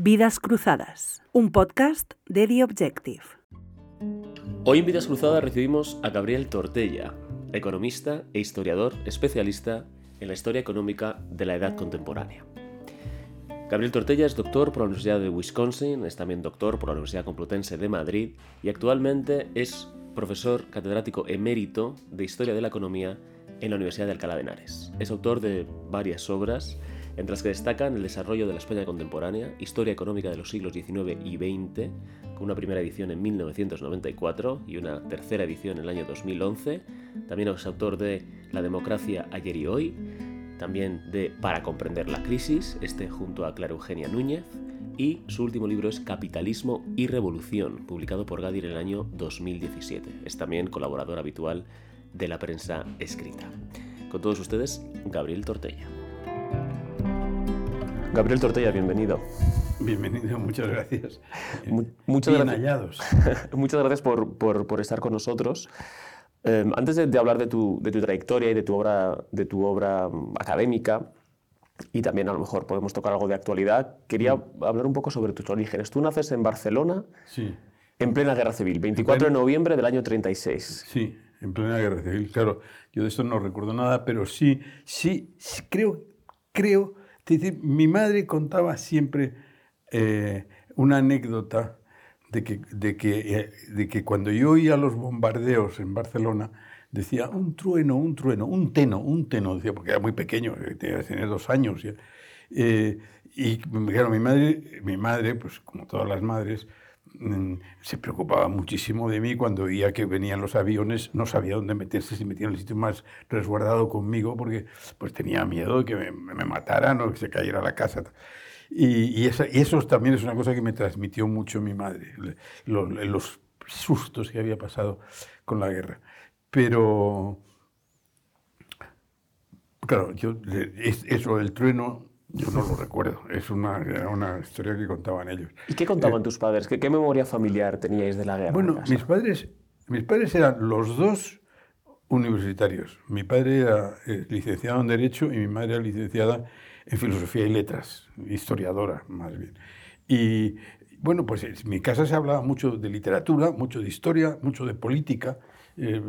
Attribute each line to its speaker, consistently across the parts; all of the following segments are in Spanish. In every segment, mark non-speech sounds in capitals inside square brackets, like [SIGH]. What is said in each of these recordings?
Speaker 1: Vidas Cruzadas, un podcast de The Objective.
Speaker 2: Hoy en Vidas Cruzadas recibimos a Gabriel Tortella, economista e historiador especialista en la historia económica de la edad contemporánea. Gabriel Tortella es doctor por la Universidad de Wisconsin, es también doctor por la Universidad Complutense de Madrid y actualmente es profesor catedrático emérito de Historia de la Economía en la Universidad de Alcalá de Henares. Es autor de varias obras, entre las que destacan el desarrollo de la España contemporánea, historia económica de los siglos XIX y XX, con una primera edición en 1994 y una tercera edición en el año 2011. También es autor de La democracia ayer y hoy, también de Para comprender la crisis, este junto a Clara Eugenia Núñez, y su último libro es Capitalismo y Revolución, publicado por Gadir en el año 2017. Es también colaborador habitual de la prensa escrita. Con todos ustedes, Gabriel Tortella. Gabriel Tortella, bienvenido.
Speaker 3: Bienvenido, muchas gracias.
Speaker 2: muchas
Speaker 3: Bien
Speaker 2: gracias.
Speaker 3: hallados. [LAUGHS]
Speaker 2: muchas gracias por, por- por estar con nosotros. Eh, antes de, de hablar de tu, de tu trayectoria y de tu obra, de tu obra mm, académica, y también a lo mejor podemos tocar algo de actualidad, quería hablar un poco sobre tus orígenes. Tú naces en Barcelona
Speaker 3: Sí,
Speaker 2: en plena guerra civil, 24 de noviembre del año 36.
Speaker 3: sí, en plena guerra civil. Claro, yo de esto no recuerdo nada, pero sí, sí, sí, creo, creo. Mi madre contaba siempre eh, una anécdota de que, de, que, eh, de que cuando yo oía los bombardeos en Barcelona, decía un trueno, un trueno, un teno, un teno, decía, porque era muy pequeño, eh, tenía, dos años. y claro, mi madre, mi madre, pues como todas las madres, se preocupaba muchísimo de mí cuando veía que venían los aviones, no sabía dónde meterse, se metía en el sitio más resguardado conmigo porque pues tenía miedo de que me, mataran o que se cayera la casa. Y, eso también es una cosa que me transmitió mucho mi madre, los, sustos que había pasado con la guerra. Pero, claro, eso del trueno, yo no lo recuerdo, es una, era una historia que contaban ellos.
Speaker 2: ¿Y qué contaban tus padres? ¿Qué, qué memoria familiar teníais de la guerra? en
Speaker 3: Bueno, mis padres, mis padres eran los dos universitarios. Mi padre era eh, licenciado en Derecho y mi madre era licenciada en Filosofía y Letras, historiadora más bien. Y bueno, pues en mi casa se hablaba mucho de literatura, mucho de historia, mucho de política. Eh,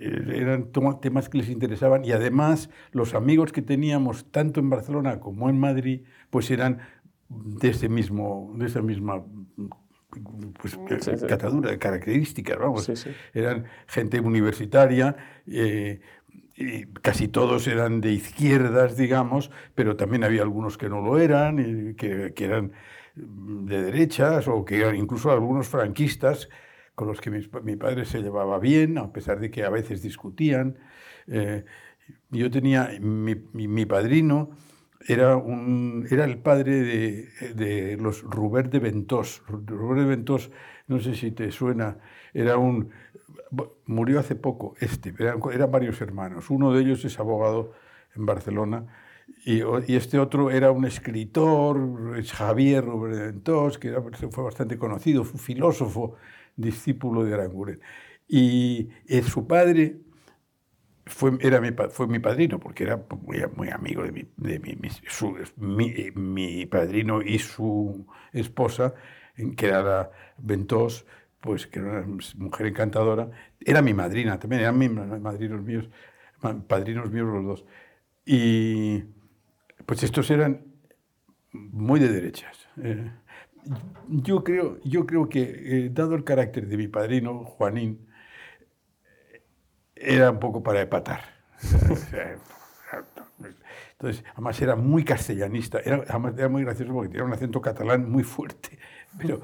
Speaker 3: eh, eran temas que les interesaban y además los amigos que teníamos tanto en Barcelona como en Madrid pues eran de ese mismo de esa misma pues,
Speaker 2: Sí, sí.
Speaker 3: catadura de características vamos
Speaker 2: Sí,
Speaker 3: eran gente universitaria, eh, y casi todos eran de izquierdas, digamos, pero también había algunos que no lo eran, que, que eran de derechas o que eran incluso algunos franquistas con los que mi, padre se llevaba bien, a pesar de que a veces discutían. Eh, yo tenía, mi, mi- mi padrino era, un, era el padre de, de los Robert de Ventós. Robert de Ventós, no sé si te suena, era un... Murió hace poco, este, eran, eran varios hermanos. Uno de ellos es abogado en Barcelona y, y este otro era un escritor, es Javier Robert de Ventós, que era- fue bastante conocido, fue filósofo, discípulo de Aranguren. Y eh, su padre fue, era mi, fue mi padrino, porque era muy, muy amigo de, mi, de mi, mi- su- eh, mi padrino y su esposa, que era la Ventós, pues que era una mujer encantadora. Era mi madrina también, eran mis madrinos míos, padrinos míos los dos. Y pues estos eran muy de derechas. Eh, yo, creo, yo creo que, eh, dado el carácter de mi padrino, Juanín, era un poco para epatar. Entonces, además era muy castellanista, era, además era muy gracioso porque tenía un acento catalán muy fuerte, pero,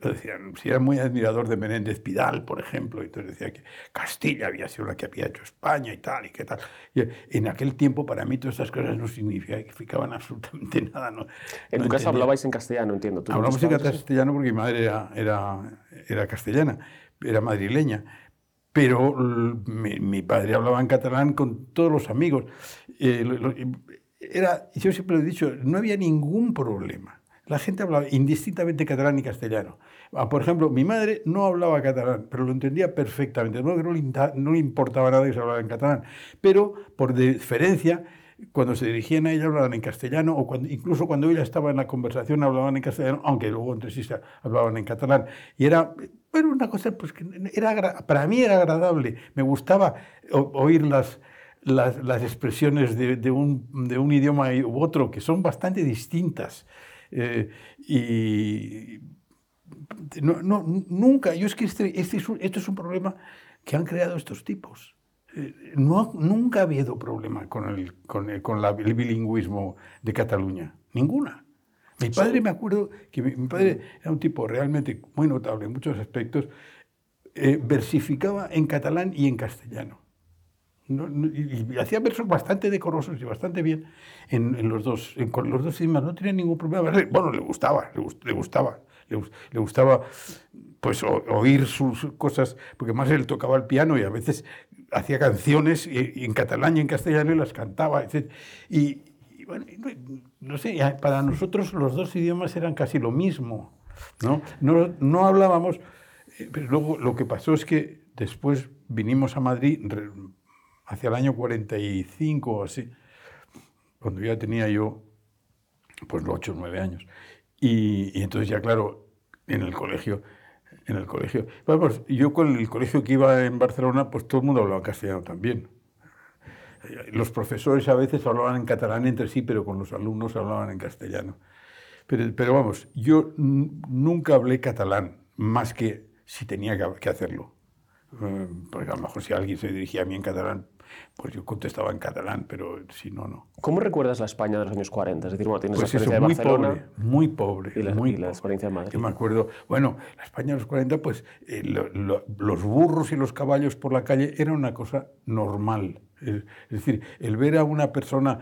Speaker 3: decían, si era muy admirador de Menéndez Pidal, por ejemplo, entonces decía que Castilla había sido la que había hecho España y tal, y qué tal. Y en aquel tiempo para mí todas estas cosas no significaban [LAUGHS] absolutamente nada. No,
Speaker 2: En
Speaker 3: no
Speaker 2: tu casa
Speaker 3: entendía.
Speaker 2: hablabais en castellano, entiendo. ¿Tú
Speaker 3: Hablamos en castellano porque mi madre era, era, era castellana, era madrileña. Pero mi, mi padre hablaba en catalán con todos los amigos. Eh, era, yo siempre lo he dicho, no había ningún problema. La gente hablaba indistintamente catalán y castellano. Ah, Por ejemplo, mi madre no hablaba catalán, pero lo entendía perfectamente. No, le, importaba nada que se hablara en catalán. Pero, por diferencia, cuando se dirigían a ella hablaban en castellano, o incluso cuando ella estaba en la conversación hablaban en castellano, aunque luego entre sí hablaban en catalán. Y era bueno, una cosa pues, que era, para mí era agradable, me gustaba oír las, las, expresiones de, un, de, un, idioma u otro, que son bastante distintas. Eh, y no, no, nunca, yo es que este, este es esto es un problema que han creado estos tipos. Eh, no, nunca ha habido problema con, el, con, el, con el bilingüismo de Cataluña, ninguna. Mi padre, me acuerdo que mi, padre era un tipo realmente muy notable en muchos aspectos, eh, versificaba en catalán y en castellano. Y, hacía versos bastante decorosos y bastante bien en, los dos, en, con los dos idiomas. No tenía ningún problema. Bueno, le gustaba, le, gustaba. Le, gustaba pues oír sus cosas, porque más él tocaba el piano y a veces hacía canciones en catalán y en castellano y las cantaba. Y, bueno, no sé, para nosotros los dos idiomas eran casi lo mismo, ¿no? No, no hablábamos, eh, pero luego lo que pasó es que después vinimos a Madrid hacia el año 45 o así, cuando ya tenía yo pues 8 o 9 años. Y, entonces ya claro, en el colegio, en el colegio, vamos, yo con el colegio que iba en Barcelona, pues todo el mundo hablaba castellano también. Los profesores a veces hablaban en catalán entre sí, pero con los alumnos hablaban en castellano. Pero, pero vamos, yo nunca hablé catalán, más que si tenía que hacerlo. Eh, porque a lo mejor si alguien se dirigía a mí en catalán, pues yo contestaba en catalán, pero si no, no.
Speaker 2: ¿Cómo recuerdas la España de los años 40? Es decir, bueno, tienes
Speaker 3: pues
Speaker 2: la experiencia
Speaker 3: muy
Speaker 2: de Barcelona.
Speaker 3: Pobre, muy pobre.
Speaker 2: Y la,
Speaker 3: muy
Speaker 2: y la experiencia de Madrid.
Speaker 3: Yo me acuerdo, bueno, la España de los 40, pues eh, los burros y los caballos por la calle era una cosa normal. Es, decir, el ver a una persona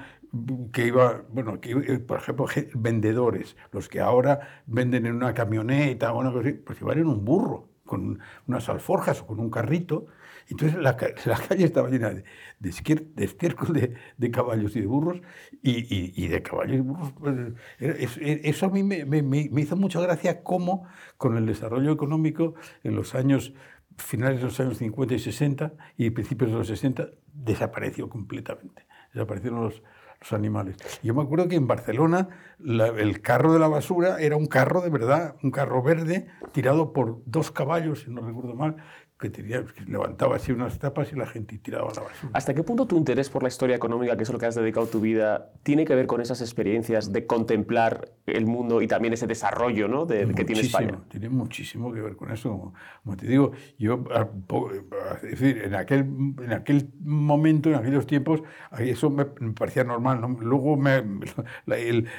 Speaker 3: que iba, bueno, que, eh, por ejemplo, vendedores, los que ahora venden en una camioneta o una cosa así, pues iban en un burro, con unas alforjas o con un carrito. Entonces la, la calle estaba llena de, de, estiércol de, de, caballos y de burros, y, y, de caballos y burros. Pues, eso a mí me, me, me hizo mucha gracia cómo con el desarrollo económico en los años finales de los años 50 y 60 y principios de los 60 desapareció completamente. Desaparecieron los, los animales. Yo me acuerdo que en Barcelona el carro de la basura era un carro de verdad, un carro verde tirado por dos caballos, si no recuerdo mal, que, tenía, que levantaba así unas tapas y la gente tiraba la basura.
Speaker 2: ¿Hasta qué punto tu interés por la historia económica, que es lo que has dedicado tu vida, tiene que ver con esas experiencias de contemplar el mundo y también ese desarrollo ¿no? de, que tiene España?
Speaker 3: Tiene muchísimo que ver con eso. Como, te digo, yo, es decir, en aquel, en aquel momento, en aquellos tiempos, eso me, parecía normal. Luego me, [LAUGHS] la,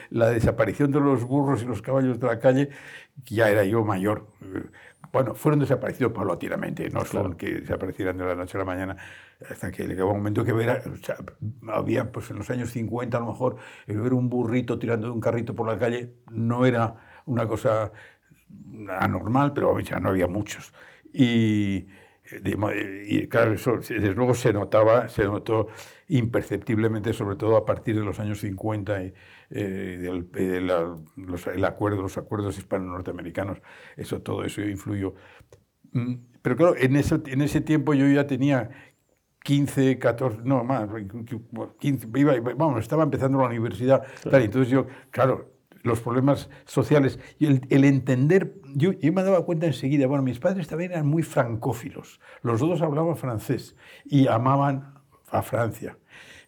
Speaker 3: la desaparición de los burros y los caballos de la calle, ya era yo mayor bueno, fueron desaparecidos paulatinamente, no son que desaparecieran de la noche a la mañana, hasta que llegaba un momento que ver, había, pues en los años 50 a lo mejor, el ver un burrito tirando de un carrito por la calle no era una cosa anormal, pero ya no había muchos. Y, y claro, eso desde luego se notaba, se notó imperceptiblemente, sobre todo a partir de los años 50 y, eh, del, de los, el acuerdo, los acuerdos hispano-norteamericanos, eso, todo eso influyó. Mm, pero claro, en ese, en ese tiempo yo ya tenía 15, 14, no más, 15, iba, vamos, estaba empezando la universidad, claro. entonces yo, claro, los problemas sociales y el, el, entender, yo, yo me daba cuenta enseguida, bueno, mis padres también eran muy francófilos, los dos hablaban francés y amaban a Francia.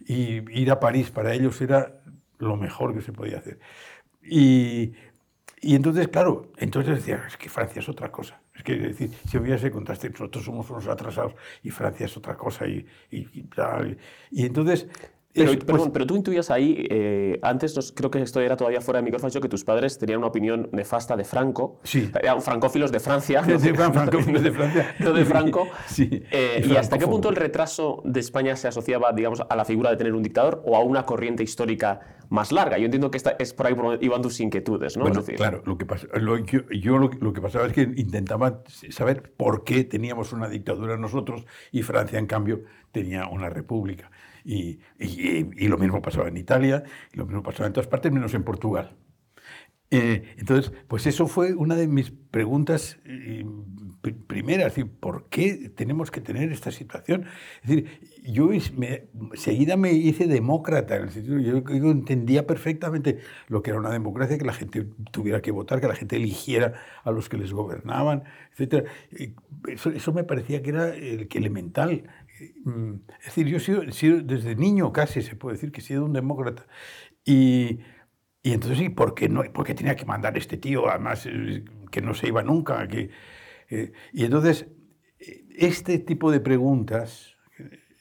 Speaker 3: Y ir a París para ellos era lo mejor que se podía hacer. Y, y entonces, claro, entonces decía, es que Francia es otra cosa. Es que, decir, si hubiese contraste, nosotros somos unos atrasados y Francia es otra cosa y, y, y. Y entonces,
Speaker 2: pero, pues pero, tú intuías ahí, eh, antes creo que esto era todavía fuera de micrófono, que tus padres tenían una opinión nefasta de Franco.
Speaker 3: Sí.
Speaker 2: Eran francófilos de Francia. [LAUGHS]
Speaker 3: Sí, sí, francófilos de Francia. [LAUGHS]
Speaker 2: no de Franco. [LAUGHS]
Speaker 3: Sí.
Speaker 2: Eh, ¿Y hasta qué punto el retraso de España se asociaba, digamos, a la figura de tener un dictador o a una corriente histórica más larga? Yo entiendo que esta es por ahí por iban tus inquietudes, ¿no?
Speaker 3: Bueno, claro, lo que pasa, yo, lo, lo, que pasaba es que intentaba saber por qué teníamos una dictadura nosotros y Francia, en cambio, tenía una república. Y, y, lo mismo pasaba en Italia, y lo mismo pasaba en todas partes, menos en Portugal. Eh, entonces, pues eso fue una de mis preguntas primera, es decir, ¿por qué tenemos que tener esta situación? Es decir, yo me, seguida me hice demócrata, en el sentido, yo, yo, entendía perfectamente lo que era una democracia, que la gente tuviera que votar, que la gente eligiera a los que les gobernaban, etc. Eso, eso me parecía que era el, que elemental. Mm, es decir, yo he sido, he sido, desde niño casi se puede decir que he sido un demócrata. Y, y entonces, ¿y por qué, no, por qué tenía que mandar este tío? Además, eh, que no se iba nunca. Que, eh, y entonces, este tipo de preguntas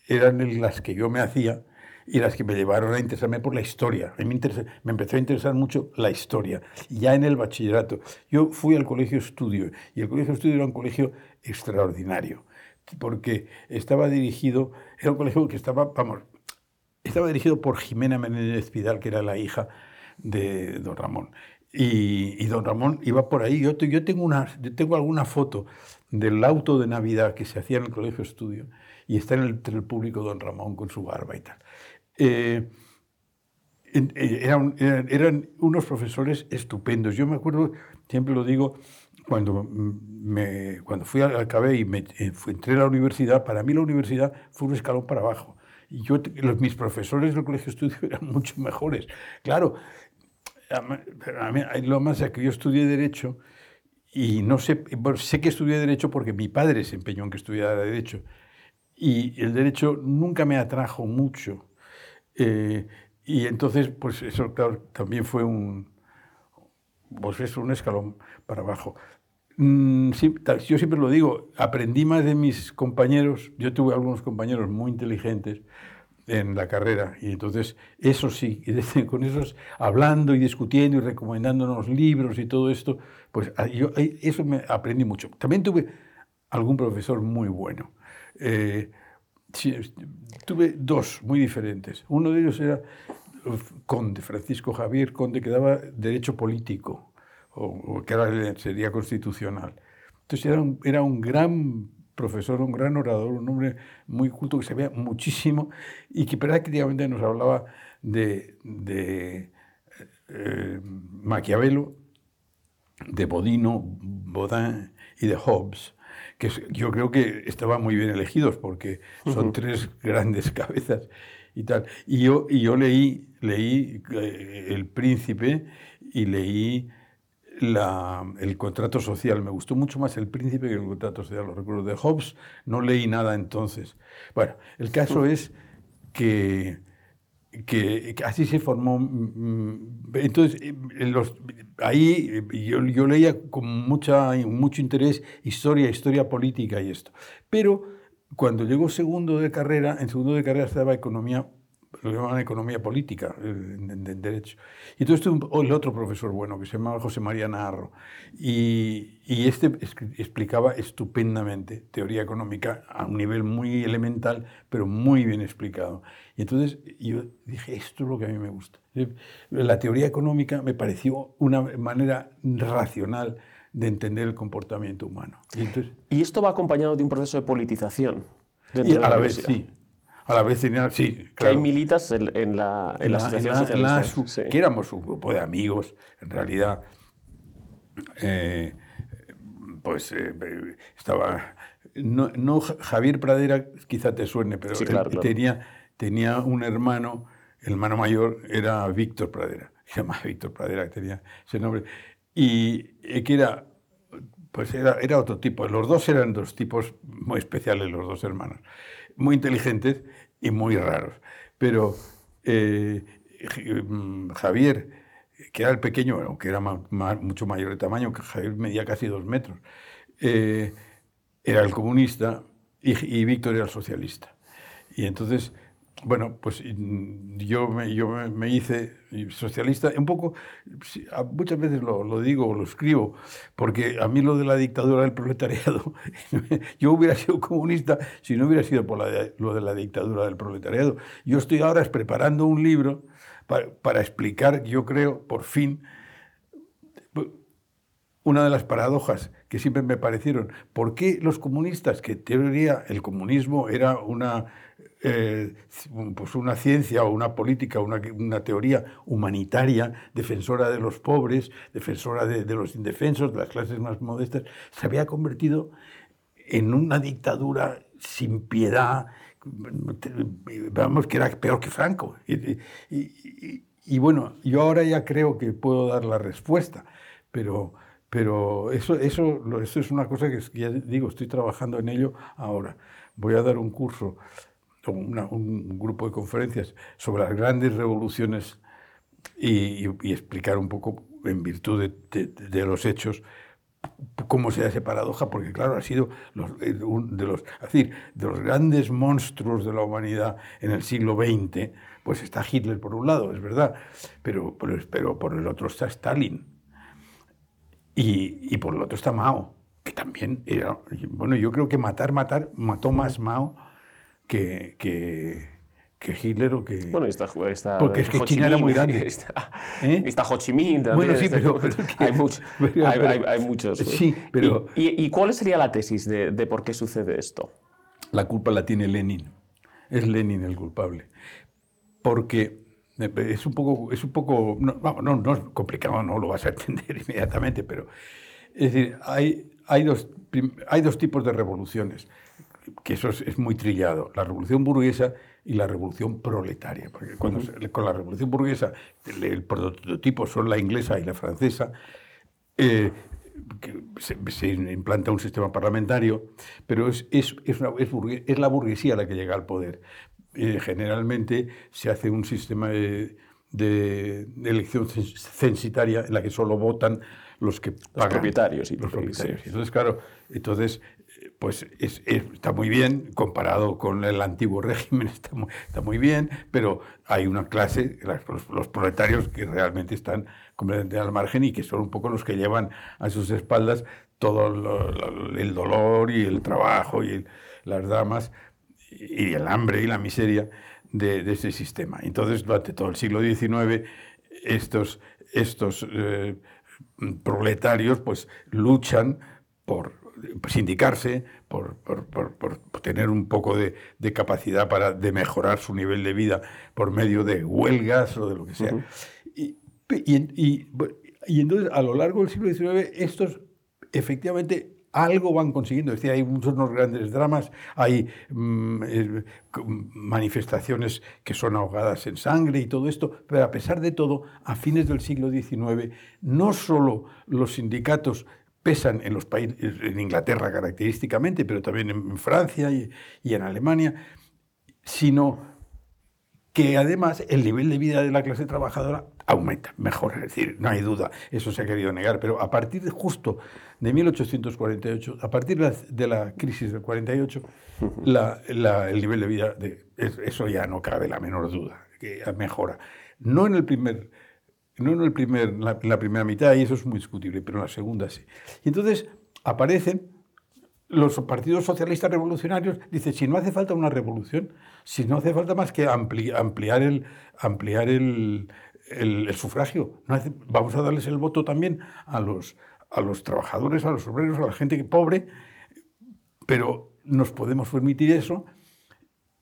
Speaker 3: eran las que yo me hacía y las que me llevaron a interesarme por la historia. A mí me, me empezó a interesar mucho la historia, ya en el bachillerato. Yo fui al colegio estudio y el colegio estudio era un colegio extraordinario, porque estaba dirigido, era un colegio que estaba, vamos, estaba dirigido por Jimena Menéndez Vidal, que era la hija de don Ramón. Y, don Ramón iba por ahí. Yo, yo, tengo una, tengo alguna foto del auto de Navidad que se hacía en el colegio estudio y está en el, el público don Ramón con su barba y tal. Eh, eh, eran, eran, unos profesores estupendos. Yo me acuerdo, siempre lo digo, cuando, me, cuando fui acabé y me, eh, entré a la universidad, para mí la universidad fue un escalón para abajo. Y yo, los, mis profesores del colegio estudio [LAUGHS] eran mucho mejores. Claro, a mí, lo más es que yo estudié Derecho y no sé, sé que estudié Derecho porque mi padre se empeñó en que estudiara Derecho. Y el Derecho nunca me atrajo mucho. Eh, y entonces, pues eso, claro, también fue un, pues es un escalón para abajo. Mm, yo siempre lo digo, aprendí más de mis compañeros. Yo tuve algunos compañeros muy inteligentes en la carrera. Y entonces, eso sí, [LAUGHS] con esos hablando y discutiendo y recomendándonos libros y todo esto, pues ah, yo eso me aprendí mucho. También tuve algún profesor muy bueno. Eh, tuve dos muy diferentes. Uno de ellos era Conde, Francisco Javier Conde, que daba derecho político, o, que ahora sería constitucional. Entonces era un, era un gran profesor, un gran orador, un hombre muy culto que sabía muchísimo y que prácticamente nos hablaba de, de eh, Maquiavelo, de Bodino, Baudin y de Hobbes, que yo creo que estaban muy bien elegidos porque son tres grandes [LAUGHS] cabezas y tal. Y yo, y yo leí, leí eh, El Príncipe y leí el contrato social. Me gustó mucho más el príncipe que el contrato social. Lo recuerdo de Hobbes, no leí nada entonces. Bueno, el caso es que, que, así se formó. Mm, entonces, los, ahí yo, yo, leía con mucha, mucho interés historia, historia política y esto. Pero cuando llegó segundo de carrera, en segundo de carrera estaba economía lo llamaban economía política, en, derecho. Y entonces tuve el otro profesor bueno que se llamaba José María Narro. Y, y, este explicaba estupendamente teoría económica a un nivel muy elemental, pero muy bien explicado. Y entonces yo dije, esto es lo que a mí me gusta. La teoría económica me pareció una manera racional de entender el comportamiento humano.
Speaker 2: Y, entonces, ¿Y esto va acompañado de un proceso de politización.
Speaker 3: Y a la, vez sí, a la vez tenía, sí,
Speaker 2: claro. Que hay militas en, en la, en, la, asociación
Speaker 3: la, Que éramos un grupo de amigos, en realidad. Eh, pues eh, estaba. No, no, Javier Pradera, quizá te suene, pero Tenía, tenía un hermano, el hermano mayor era Víctor Pradera, se llamaba Víctor Pradera, tenía ese nombre, y eh, que era pues era, era, otro tipo. Los dos eran dos tipos muy especiales, los dos hermanos muy inteligentes y muy raros. Pero eh, mm, Javier, que era el pequeño, aunque era mucho mayor de tamaño, que Javier medía casi dos metros, eh, era el comunista y, y Víctor era el socialista. Y entonces bueno, pues yo me, yo me hice socialista, un poco, muchas veces lo, lo, digo o lo escribo, porque a mí lo de la dictadura del proletariado, [LAUGHS] yo hubiera sido comunista si no hubiera sido por lo de la dictadura del proletariado. Yo estoy ahora preparando un libro para, para explicar, yo creo, por fin, una de las paradojas que siempre me parecieron. ¿Por qué los comunistas, que teoría el comunismo era una eh, pues una ciencia o una política, una, una, teoría humanitaria, defensora de los pobres, defensora de, de, los indefensos, de las clases más modestas, se había convertido en una dictadura sin piedad, vamos, que era peor que Franco. Y, y, y, bueno, yo ahora ya creo que puedo dar la respuesta, pero, pero eso, eso, eso es una cosa que ya digo, estoy trabajando en ello ahora. Voy a dar un curso un grupo de conferencias sobre las grandes revoluciones y, explicar un poco, en virtud de, los hechos, cómo se esa paradoja, porque claro, ha sido los, eh, de, los, decir, de los grandes monstruos de la humanidad en el siglo XX, pues está Hitler por un lado, es verdad, pero, pero, por el otro está Stalin. Y, y, por el otro está Mao, que también era, bueno, yo creo que matar, matar, mató más Mao que, que, que Hitler o que...
Speaker 2: Bueno, está, está
Speaker 3: Porque es que China era muy [LAUGHS] grande.
Speaker 2: Está, ¿Eh? está Ho Chi Minh también.
Speaker 3: Bueno, sí, [LAUGHS] pero...
Speaker 2: hay, mucho, pero, hay, hay, hay, muchos.
Speaker 3: Sí, pero...
Speaker 2: ¿Y, y, cuál sería la tesis de, de, por qué sucede esto?
Speaker 3: La culpa la tiene Lenin. Es Lenin el culpable. Porque es un poco... Es un poco no, vamos, no, no es complicado, no lo vas a entender [LAUGHS] inmediatamente, pero... Es decir, hay, hay, dos, hay dos tipos de revoluciones que eso es, muy trillado, la revolución burguesa y la revolución proletaria. Porque cuando con la revolución burguesa el, prototipo son la inglesa y la francesa, eh, se, implanta un sistema parlamentario, pero es, es, es, es, la burguesía la que llega al poder. Eh, generalmente se hace un sistema de, de, elección censitaria en la que solo votan los que pagan.
Speaker 2: Los propietarios. Y
Speaker 3: los propietarios. Entonces, claro, entonces pues está muy bien, comparado con el antiguo régimen [LAUGHS] está muy, está muy bien, pero hay una clase, los, proletarios, que realmente están completamente al margen y que son un poco los que llevan a sus espaldas todo el dolor y el trabajo y las damas y el hambre y la miseria de, ese sistema. Entonces, durante todo el siglo XIX, estos, estos eh, proletarios pues luchan por sindicarse, por, por, por, tener un poco de, de, capacidad para de mejorar su nivel de vida por medio de huelgas o de lo que sea. y, y, y, entonces, a lo largo del siglo XIX, estos efectivamente algo van consiguiendo. Es decir, hay muchos grandes dramas, hay mm, eh, manifestaciones que son ahogadas en sangre y todo esto, pero a pesar de todo, a fines del siglo XIX, no solo los sindicatos pesan en los países, en Inglaterra característicamente, pero también en Francia y, en Alemania, sino que además el nivel de vida de la clase trabajadora aumenta, mejora, es decir, no hay duda, eso se ha querido negar, pero a partir de justo de 1848, a partir de la, crisis del 48, [LAUGHS] el nivel de vida, de, eso ya no cabe la menor duda, que mejora. No en el primer no en el primer, la, la, primera mitad, y eso es muy discutible, pero en la segunda sí. Y entonces aparecen los partidos socialistas revolucionarios, dicen, si no hace falta una revolución, si no hace falta más que ampliar el, ampliar el, el, sufragio, vamos a darles el voto también a los, a los trabajadores, a los obreros, a la gente pobre, pero nos podemos permitir eso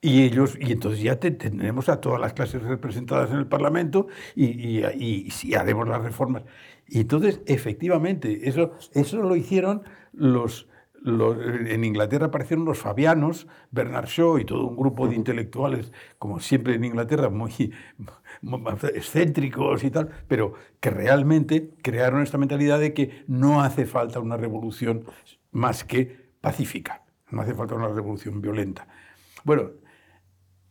Speaker 3: y ellos, y entonces ya tendremos a todas las clases representadas en el Parlamento y, y, haremos las reformas. Y entonces, efectivamente, eso, eso lo hicieron los, los, en Inglaterra aparecieron los Fabianos, Bernard Shaw y todo un grupo de intelectuales, como siempre en Inglaterra, muy, muy, excéntricos y tal, pero que realmente crearon esta mentalidad de que no hace falta una revolución más que pacífica, no hace falta una revolución violenta. Bueno,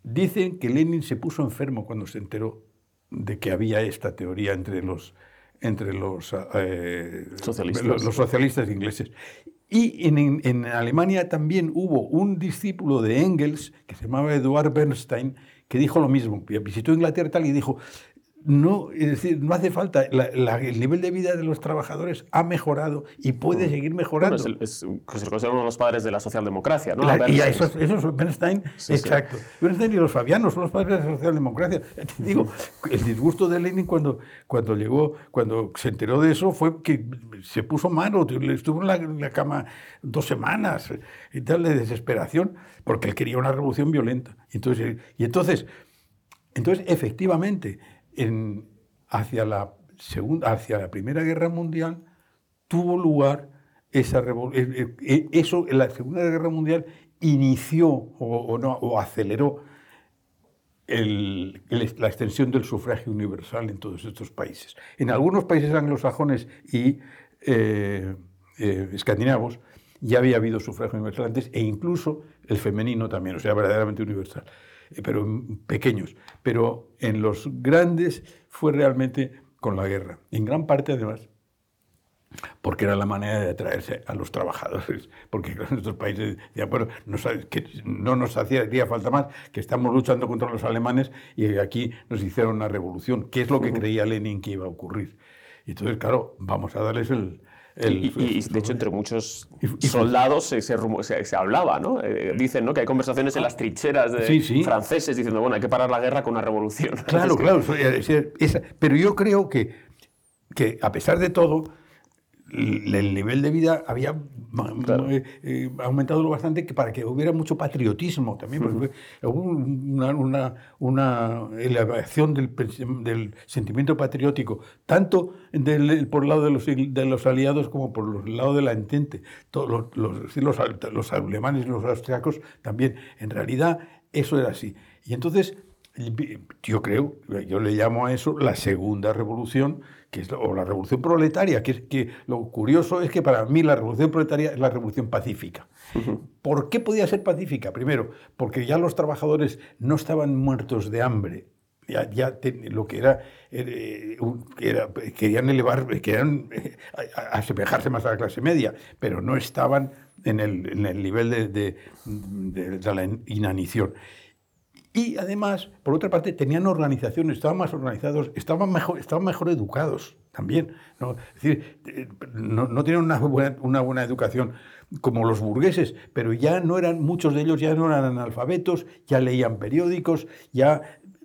Speaker 3: Dicen que Lenin se puso enfermo cuando se enteró de que había esta teoría entre los, entre los, eh,
Speaker 2: socialistas.
Speaker 3: Los, socialistas ingleses. Y en, en, Alemania también hubo un discípulo de Engels, que se llamaba Eduard Bernstein, que dijo lo mismo. Visitó Inglaterra tal, y dijo, no, es decir, no hace falta. el nivel de vida de los trabajadores ha mejorado y puede seguir mejorando.
Speaker 2: Bueno, es, el, es, se considera uno de los padres de la socialdemocracia, ¿no?
Speaker 3: y esos, esos Bernstein, exacto. Bernstein y los Fabianos son los padres de la socialdemocracia. [LAUGHS] Te digo, el disgusto de Lenin cuando, cuando llegó, cuando se enteró de eso, fue que se puso malo, estuvo en la, en la cama dos semanas y tal, de desesperación, porque él quería una revolución violenta. Entonces, y entonces, entonces efectivamente, hacia, la segunda, hacia la Primera Guerra Mundial tuvo lugar esa revolución. Eh, eh, eh, eso, en la Segunda Guerra Mundial inició o, no, o aceleró la extensión del sufragio universal en todos estos países. En algunos países anglosajones y escandinavos ya había habido sufragio universal antes e incluso el femenino también, o sea, verdaderamente universal. Eh, pero pequeños. Pero en los grandes fue realmente con la guerra. En gran parte, además, porque era la manera de atraerse a los trabajadores, [LAUGHS] porque en nuestros países de bueno, no, que no nos hacía falta más, que estamos luchando contra los alemanes y aquí nos hicieron una revolución, que es lo que creía Lenin que iba a ocurrir. Y entonces, claro, vamos a darles el,
Speaker 2: y, de hecho, entre muchos soldados se, se, hablaba, ¿no? Eh, dicen ¿no? que hay conversaciones en las trincheras de franceses diciendo, bueno, hay que parar la guerra con una revolución. [LAUGHS]
Speaker 3: Claro, claro. pero yo creo que, que, a pesar de todo, el nivel de vida había eh, eh, aumentado lo bastante que para que hubiera mucho patriotismo también, porque hubo una, una, elevación del, del, sentimiento patriótico, tanto del, por el lado de los, de los aliados como por el lado de la entente. Todos los, los, los alemanes y los austriacos también. En realidad, eso era así. Y entonces, yo creo, yo le llamo a eso la segunda revolución, o la revolución proletaria, que, que lo curioso es que para mí la revolución proletaria es la revolución pacífica. ¿Por qué podía ser pacífica? Primero, porque ya los trabajadores no estaban muertos de hambre, ya, ya lo que era, eh, era, querían elevar, querían eh, asemejarse más a la clase media, pero no estaban en el, en el nivel de, de, de la inanición. Y además, por otra parte, tenían organizaciones, estaban más organizados, estaban mejor, estaban mejor educados también. ¿no? Es decir, eh, no, no tenían una buena, una buena educación como los burgueses, pero ya no eran, muchos de ellos ya no eran analfabetos, ya leían periódicos, ya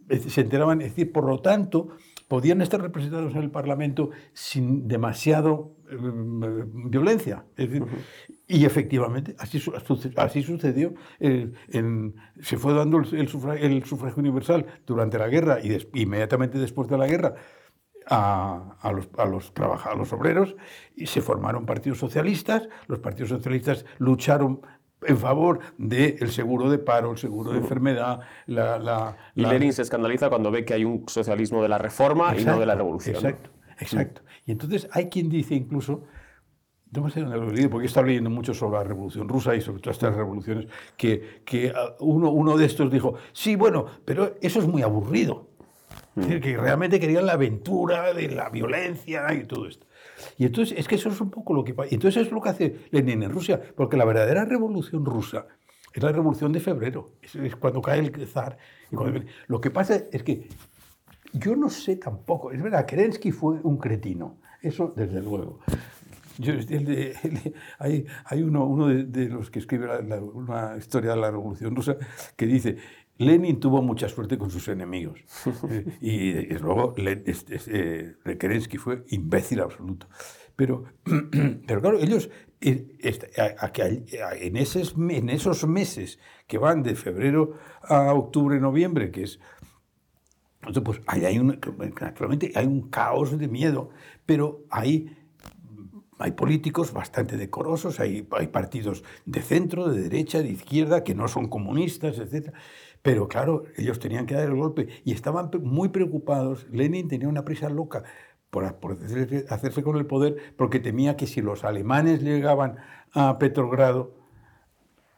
Speaker 3: eh, se enteraban, es decir, por lo tanto, podían estar representados en el Parlamento sin demasiado eh, violencia. Y efectivamente, así, así sucedió. Eh, se fue dando el sufragio, universal durante la guerra y inmediatamente después de la guerra a, a, los, a, los, a los obreros y se formaron partidos socialistas. Los partidos socialistas lucharon en favor del seguro de paro, el seguro de enfermedad. La, la,
Speaker 2: y Lenin se escandaliza cuando ve que hay un socialismo de la reforma y no de la revolución.
Speaker 3: Exacto, exacto. Y entonces hay quien dice incluso, no sé dónde lo he leído, porque he estado leyendo mucho sobre la revolución rusa y sobre todas estas revoluciones, que, que uno, uno de estos dijo, sí, bueno, pero eso es muy aburrido. Es decir, que realmente querían la aventura, de la violencia y todo esto. Y entonces, es que eso es un poco lo que pasa. Entonces es lo que hace Lenin en Rusia, porque la verdadera revolución rusa es la revolución de febrero, es, cuando cae el zar. lo que pasa es que yo no sé tampoco, es verdad, Kerensky fue un cretino, eso desde luego. hay, hay uno, uno de, los que escribe una historia de la Revolución Rusa que dice, Lenin tuvo mucha suerte con sus enemigos. [LAUGHS] y, luego eh, Kerensky fue imbécil absoluto. Pero, [CLEARS THROAT] pero claro, ellos, eh, en esos, en esos meses que van de febrero a octubre, noviembre, que es pues hay un, naturalmente hay un caos de miedo, pero hay, hay políticos bastante decorosos, hay, hay partidos de centro, de derecha, de izquierda, que no son comunistas, etc. Pero claro, ellos tenían que dar el golpe y estaban muy preocupados. Lenin tenía una prisa loca por, hacerse, con el poder porque temía que si los alemanes llegaban a Petrogrado,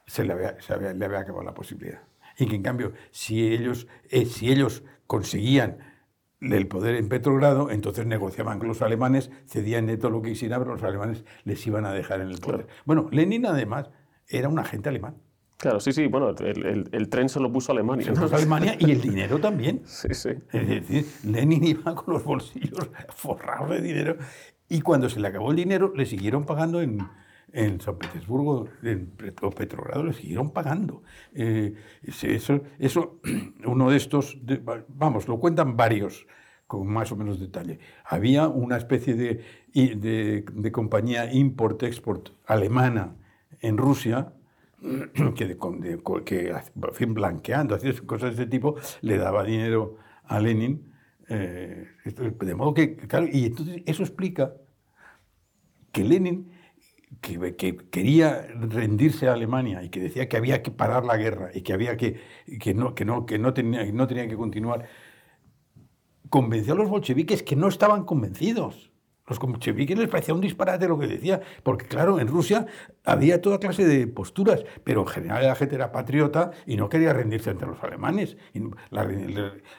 Speaker 3: se le había, le había acabado la posibilidad. Y que en cambio, si ellos, eh, si ellos conseguían el poder en Petrogrado, entonces negociaban con los alemanes, cedían de todo lo que quisieran, pero los alemanes les iban a dejar en el poder. Bueno, Lenin además era un agente alemán.
Speaker 2: Claro, sí, sí, bueno, el, el, el tren se lo puso a Alemania.
Speaker 3: Se lo puso a Alemania y el dinero también. [LAUGHS]
Speaker 2: Sí, sí.
Speaker 3: Es decir, Lenin iba con los bolsillos forrados de dinero y cuando se le acabó el dinero le siguieron pagando en, en San Petersburgo, en Petrogrado, le siguieron pagando. Eh, eso, eso, [CLEARS THROAT] uno de estos, vamos, lo cuentan varios con más o menos detalle. Había una especie de, de, de compañía import-export alemana en Rusia [CLEARS THROAT] que, de, que en fin, blanqueando, hacía cosas de ese tipo, le daba dinero a Lenin. Eh, de modo que, claro, y entonces eso explica que Lenin, que, que, quería rendirse a Alemania y que decía que había que parar la guerra y que, había que, que, no, que, no, que no, tenía, no tenía que continuar, convenció a los bolcheviques que no estaban convencidos. Los bolcheviques les parecía un disparate lo que decía, porque claro, en Rusia había toda clase de posturas, pero en general la gente era patriota y no quería rendirse ante los alemanes. Y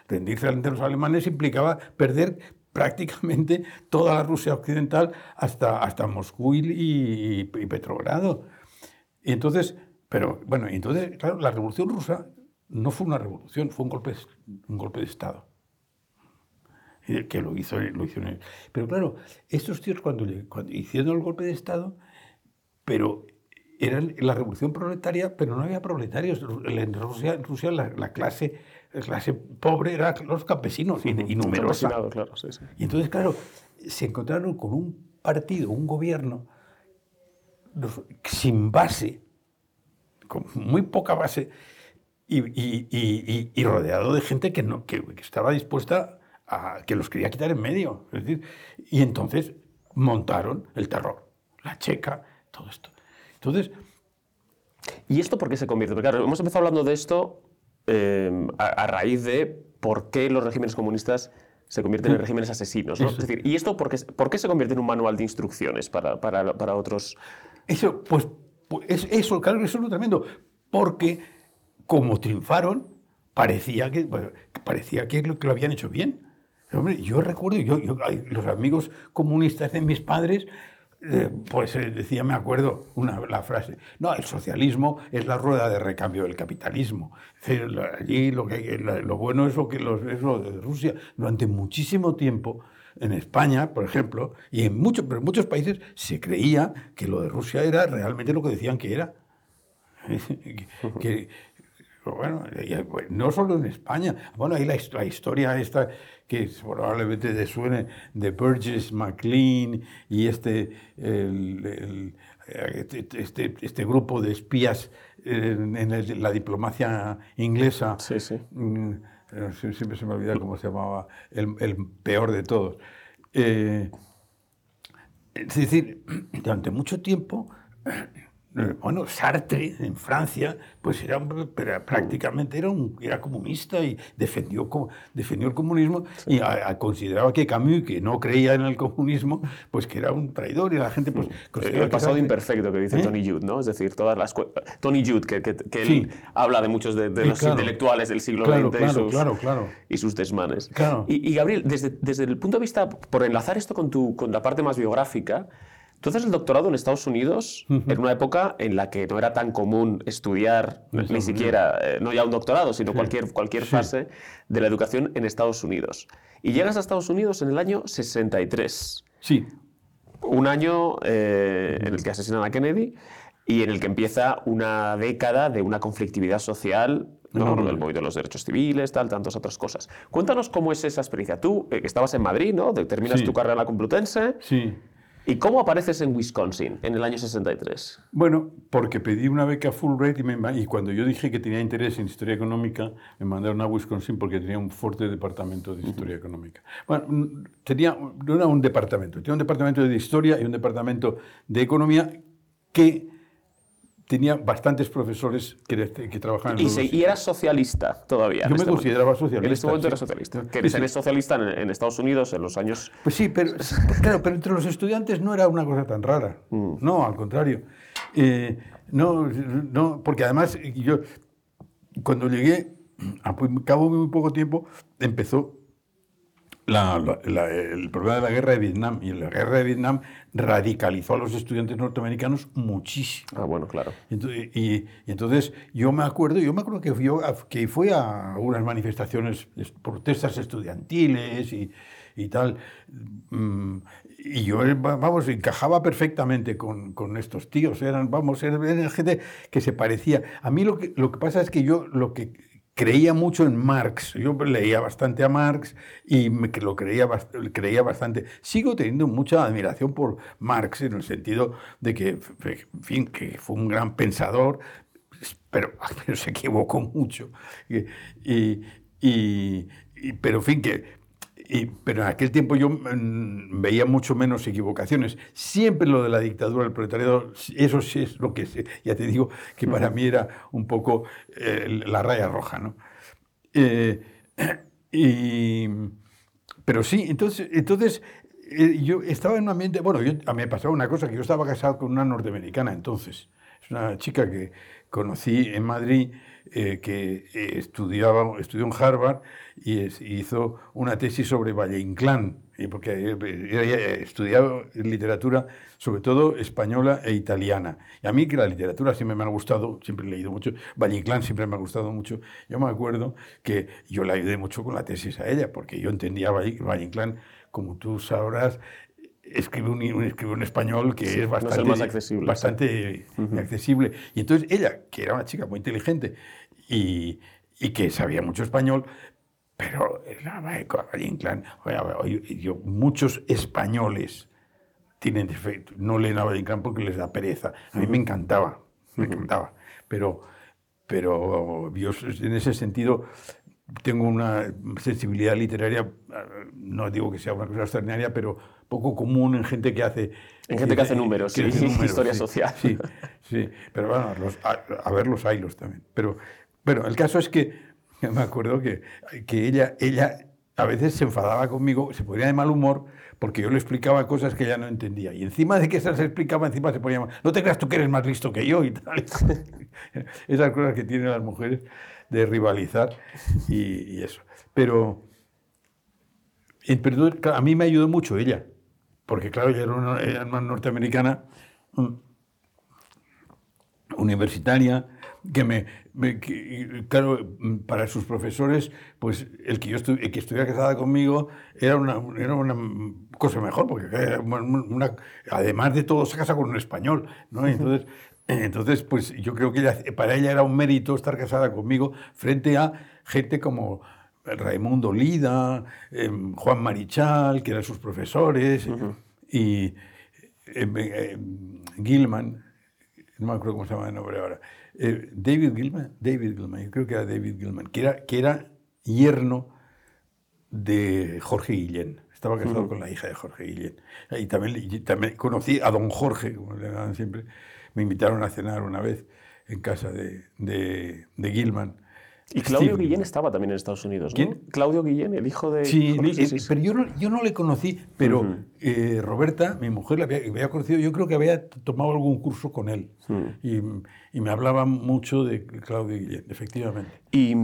Speaker 3: rendirse ante los alemanes implicaba perder prácticamente toda la Rusia occidental hasta, hasta Moscú y, Petrogrado. Y entonces, pero bueno, entonces, claro, la revolución rusa no fue una revolución, fue un golpe, un golpe de Estado que lo hizo, lo hizo Pero claro, estos tíos cuando, cuando hicieron el golpe de Estado, pero era la revolución proletaria, pero no había proletarios. En Rusia, la clase pobre era los campesinos y, y numerosa.
Speaker 2: Claro, sí, sí.
Speaker 3: Y entonces, claro, se encontraron con un partido, un gobierno sin base, con muy poca base, y, y, y rodeado de gente que, no, que, que estaba dispuesta que los quería quitar en medio. Es decir, y entonces montaron el terror, la checa, todo esto. Entonces...
Speaker 2: ¿Y esto por qué se convierte? Porque claro, hemos empezado hablando de esto em, a, raíz de por qué los regímenes comunistas se convierten en regímenes asesinos. Es decir, ¿y esto por qué, por qué, se convierte en un manual de instrucciones para, para, para otros?
Speaker 3: Eso, pues, pues eso, claro, eso es lo tremendo. Porque como triunfaron, parecía que, parecía que lo, que lo habían hecho bien. Hombre, yo recuerdo, yo, los amigos comunistas de mis padres, eh, pues eh, decía, me acuerdo, una, la frase, no, el socialismo es la rueda de recambio del capitalismo. allí lo, que, lo bueno es lo, que es lo de Rusia. Durante muchísimo tiempo, en España, por ejemplo, y en muchos, pero muchos países, se creía que lo de Rusia era realmente lo que decían que era. [LAUGHS] que, bueno, no solo en España. Bueno, hay la, la historia esta que probablemente te suene de Burgess McLean y este, este, este, este, grupo de espías en, la diplomacia inglesa.
Speaker 2: Sí, sí.
Speaker 3: Mm, eh, siempre se me olvida cómo se llamaba, el, el peor de todos. Eh, es decir, [CLEARS THROAT] durante mucho tiempo eh, [CLEARS THROAT] bueno, Sartre en Francia, pues era, prácticamente era, un, era comunista y defendió, defendió el comunismo y consideraba que Camus, que no creía en el comunismo, pues que era un traidor y la gente pues...
Speaker 2: El pasado imperfecto que dice ¿Eh? Tony Judd, ¿no? Es decir, todas las... Tony Judd, que, que, él habla de muchos de, los intelectuales del siglo XX y, sus, y, sus, desmanes. Y, y, Gabriel, desde, desde el punto de vista, por enlazar esto con, tu, con la parte más biográfica, Tú haces el doctorado en Estados Unidos en una época en la que no era tan común estudiar ni siquiera, eh, no ya un doctorado, sino cualquier, cualquier fase de la educación en Estados Unidos. Y llegas a Estados Unidos en el año 63.
Speaker 3: Sí.
Speaker 2: Un año eh, en el que asesinan a Kennedy y en el que empieza una década de una conflictividad social ¿no? el movimiento de los derechos civiles, tal, tantas otras cosas. Cuéntanos cómo es esa experiencia. Tú, eh, estabas en Madrid, ¿no? Terminas tu carrera en la Complutense.
Speaker 3: Sí.
Speaker 2: ¿Y cómo apareces en Wisconsin en el año 63?
Speaker 3: Bueno, porque pedí una beca Fulbright y, y cuando yo dije que tenía interés en historia económica, me mandaron a Wisconsin porque tenía un fuerte departamento de historia económica. Bueno, tenía, no era un departamento, tenía un departamento de historia y un departamento de economía que tenía bastantes profesores que, que trabajaban
Speaker 2: en y, y eras socialista todavía.
Speaker 3: Yo me este consideraba socialista.
Speaker 2: En este momento eras socialista. Que eres, socialista en, Estados Unidos en los años...
Speaker 3: Pues sí, pero, claro, pero entre los estudiantes no era una cosa tan rara. Mm. No, al contrario. Eh, no, no, porque además yo, cuando llegué, a cabo de muy poco tiempo, empezó la- la- el problema de la guerra de Vietnam. Y la guerra de Vietnam radicalizó a los estudiantes norteamericanos muchísimo.
Speaker 2: Ah, bueno, claro.
Speaker 3: Y ento- Y, y entonces yo me acuerdo, yo me acuerdo que fui, que fui a unas manifestaciones, es- protestas estudiantiles y, y tal. Mm, Y yo, va- vamos, encajaba perfectamente con, con estos tíos. Eran, vamos, eran gente que se parecía. A mí lo que, lo que pasa es que yo lo que creía mucho en Marx. Yo leía bastante a Marx y me, lo creía, creía bastante. Sigo teniendo mucha admiración por Marx en el sentido de que, fin, que fue un gran pensador, pero, [LAUGHS] pero se equivocó mucho. Y- y- pero, en fin, que... y- pero en aquel tiempo yo mm, veía mucho menos equivocaciones. Siempre lo de la dictadura del proletariado, eso sí es lo que sé. Ya te digo que para mí era un poco eh, la raya roja, ¿no? Eh, [CLEARS THROAT] y, pero sí, entonces, entonces eh, yo estaba en un ambiente, bueno, yo, a mí me pasaba una cosa, que yo estaba casado con una norteamericana entonces, es una chica que conocí en Madrid, eh, que eh, estudiaba, estudió en Harvard y hizo una tesis sobre Valle Inclán, porque eh, estudiaba literatura, sobre todo española e italiana. Y a mí que la literatura siempre me ha gustado, siempre he leído mucho, Valle Inclán siempre me ha gustado mucho. Yo me acuerdo que yo le ayudé mucho con la tesis a ella, porque yo entendía Valle Inclán, como tú sabrás, escribe un, escribe un español que
Speaker 2: Sí,
Speaker 3: es
Speaker 2: no es
Speaker 3: bastante,
Speaker 2: más accesible,
Speaker 3: bastante accesible. Y entonces ella, que era una chica muy inteligente y, y que sabía mucho español, pero yo, muchos españoles tienen defecto, no leen a Valle porque les da pereza. A mí me encantaba, me encantaba. Pero, pero yo en ese sentido tengo una sensibilidad literaria, eh, no digo que sea una cosa extraordinaria, pero poco común en gente que hace...
Speaker 2: En gente que hace números, sí, [LAUGHS] historia
Speaker 3: sí,
Speaker 2: social.
Speaker 3: Sí, sí, pero bueno, los- a, a ver los hilos también. Pero, pero el caso es que me acuerdo que, que ella, ella a veces se enfadaba conmigo, se ponía de mal humor porque yo le explicaba cosas que ella no entendía. Y encima de que se las explicaba, encima se ponía mal. No te creas tú que eres más listo que yo y tal. [LAUGHS] Esas cosas que tienen las mujeres de rivalizar y, y eso. Pero, eh, pero, a mí me ayudó mucho ella, porque claro, ella era una, era una norteamericana mm, universitaria que me, me- que, claro mm, para sus profesores pues el que yo estu- el que estuviera casada conmigo era una era una cosa mejor porque era una- una- además de todo se casa con un español no entonces entonces pues yo creo que ella- para ella era un mérito estar casada conmigo frente a gente como Raimundo Lida em, Juan Marichal que eran sus profesores y em, em, Gilman no me acuerdo cómo se llama el nombre ahora, eh, David Gilman, David Gilman, yo creo que era David Gilman, que era, que era yerno de Jorge Guillén. Estaba casado con la hija de Jorge Guillén. Y también, y también conocí a don Jorge, como le llaman siempre. Me invitaron a cenar una vez en casa de, de, de Gilman.
Speaker 2: Y Claudio
Speaker 3: Steve
Speaker 2: Guillén estaba también en Estados Unidos, ¿no?
Speaker 3: ¿Quién?
Speaker 2: Claudio Guillén, el hijo de...
Speaker 3: Sí, eh,
Speaker 2: sí, sí.
Speaker 3: pero yo no, yo no le conocí, pero eh, Roberta, mi mujer, la había, había conocido, yo creo que había tomado algún curso con él. Y, y me hablaba mucho de Claudio Guillén, efectivamente.
Speaker 2: ¿Y,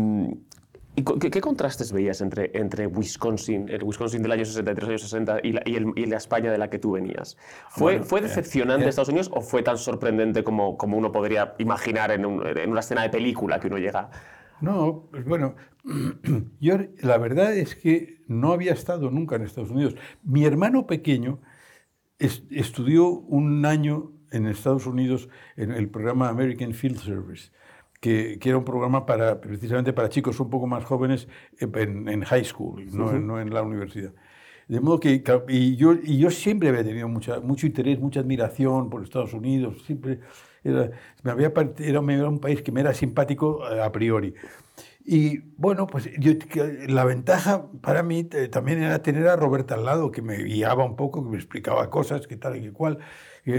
Speaker 2: y ¿qué, qué contrastes veías entre, entre Wisconsin, el Wisconsin del año 63, año 60 y la, y el- y la España de la que tú venías? ¿Fue,
Speaker 3: Bueno,
Speaker 2: ¿fue
Speaker 3: eh,
Speaker 2: decepcionante
Speaker 3: eh.
Speaker 2: Estados Unidos o fue tan sorprendente como, como uno podría imaginar en, un- en una escena de película que uno llega?
Speaker 3: No, pues bueno, [CLEARS THROAT] yo la verdad es que no había estado nunca en Estados Unidos. Mi hermano pequeño es- estudió un año en Estados Unidos en el programa American Field Service, que, que era un programa para, precisamente para chicos un poco más jóvenes en, en high school, no, en- no en la universidad. De modo que, y yo, y yo siempre había tenido mucha, mucho interés, mucha admiración por Estados Unidos, siempre era, me había, era, un país que me era simpático eh, a priori. Y bueno, pues yo, la ventaja para mí eh, también era tener a Roberta al lado, que me guiaba un poco, que me explicaba cosas, que tal y que cual. Y,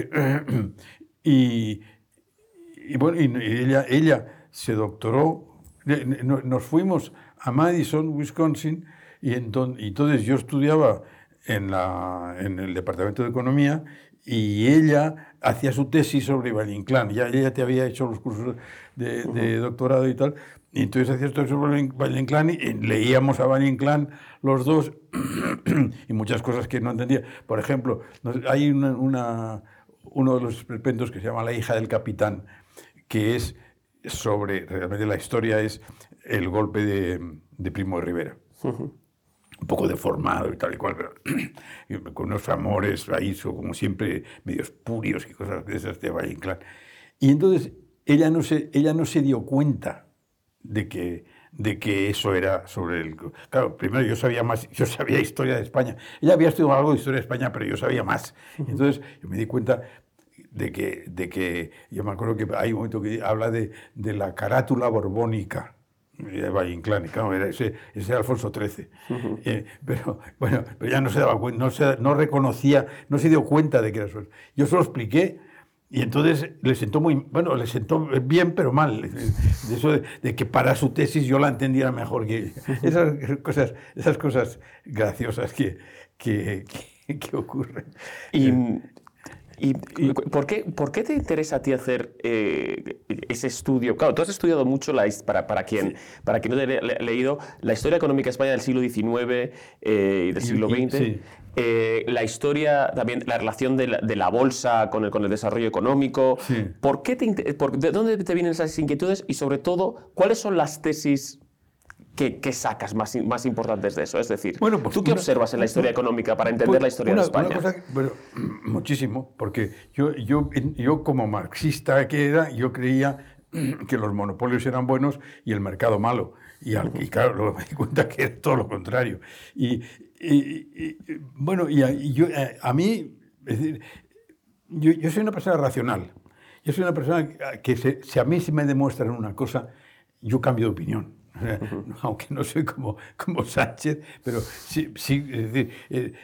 Speaker 3: [CLEARS THROAT] y bueno, y, ella, ella se doctoró, no- nos fuimos a Madison, Wisconsin, y enton- y entonces yo estudiaba en, la, en el Departamento de Economía y ella hacía su tesis sobre Valle Inclán. Ya ella te había hecho los cursos de, de doctorado y tal. Y entonces hacía esto sobre Valle Inclán y leíamos a Valle Inclán los dos [CLEARS THROAT] y muchas cosas que no entendía. Por ejemplo, hay una, una, uno de los experimentos que se llama La hija del capitán, que es sobre, realmente la historia es el golpe de, de Primo de Rivera. Un poco deformado y tal y cual, pero [CLEARS THROAT] con unos amores ahí, como siempre, medios purios y cosas de esas de Valle Inclán. Y entonces ella no se, ella no se dio cuenta de que, de que eso era sobre el... Claro, primero yo sabía más, yo sabía historia de España. Ella había estudiado algo de historia de España, pero yo sabía más. Entonces yo me di cuenta de que, de que yo me acuerdo que hay un momento que habla de, de la carátula borbónica de Valle Inclán, claro, era ese, ese Alfonso XIII. Eh, pero bueno, pero ya no se daba cuenta, no, se, no reconocía, no se dio cuenta de que era eso. Yo se lo expliqué y entonces le sentó muy, bueno, le sentó bien, pero mal. De eso de, que para su tesis yo la entendiera mejor que Esas cosas, esas cosas graciosas que, que, que, ocurren.
Speaker 2: Y, y, ¿por, qué, ¿por, qué, te interesa a ti hacer eh, ese estudio? Claro, tú has estudiado mucho, la, para, para, quien, para quien no te ha leído, la historia económica de España del siglo XIX eh, y del siglo XX. Eh, la historia, también la relación de la, bolsa con el, con el, desarrollo económico. ¿Por qué ¿De dónde te vienen esas inquietudes? Y sobre todo, ¿cuáles son las tesis que, sacas más, más, importantes de eso? Es decir, bueno, pues ¿tú qué observas en la historia económica para entender pues la historia de España?
Speaker 3: bueno, [CLEARS THROAT] muchísimo, porque yo, yo, yo como marxista que era, yo creía [CLEARS THROAT] que los monopolios eran buenos y el mercado malo. Y, y claro, luego me di cuenta que es todo lo contrario. Y, y, bueno, y yo, eh, a mí, es decir, yo, yo, soy una persona racional. Yo soy una persona que si a mí se me demuestran una cosa, yo cambio de opinión. [LAUGHS] Aunque no soy como, como Sánchez, pero sí, sí es decir, eh,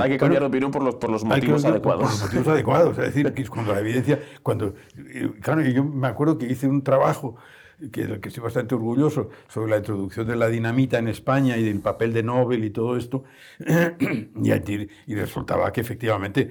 Speaker 2: hay que cambiar de opinión por los, por los motivos adecuados.
Speaker 3: Por los motivos adecuados. Es decir, que es cuando la evidencia, cuando, eh, claro, yo me acuerdo que hice un trabajo que, que estoy bastante orgulloso, sobre la introducción de la dinamita en España y del papel de Nobel y todo esto, [CLEARS THROAT] y, y resultaba que efectivamente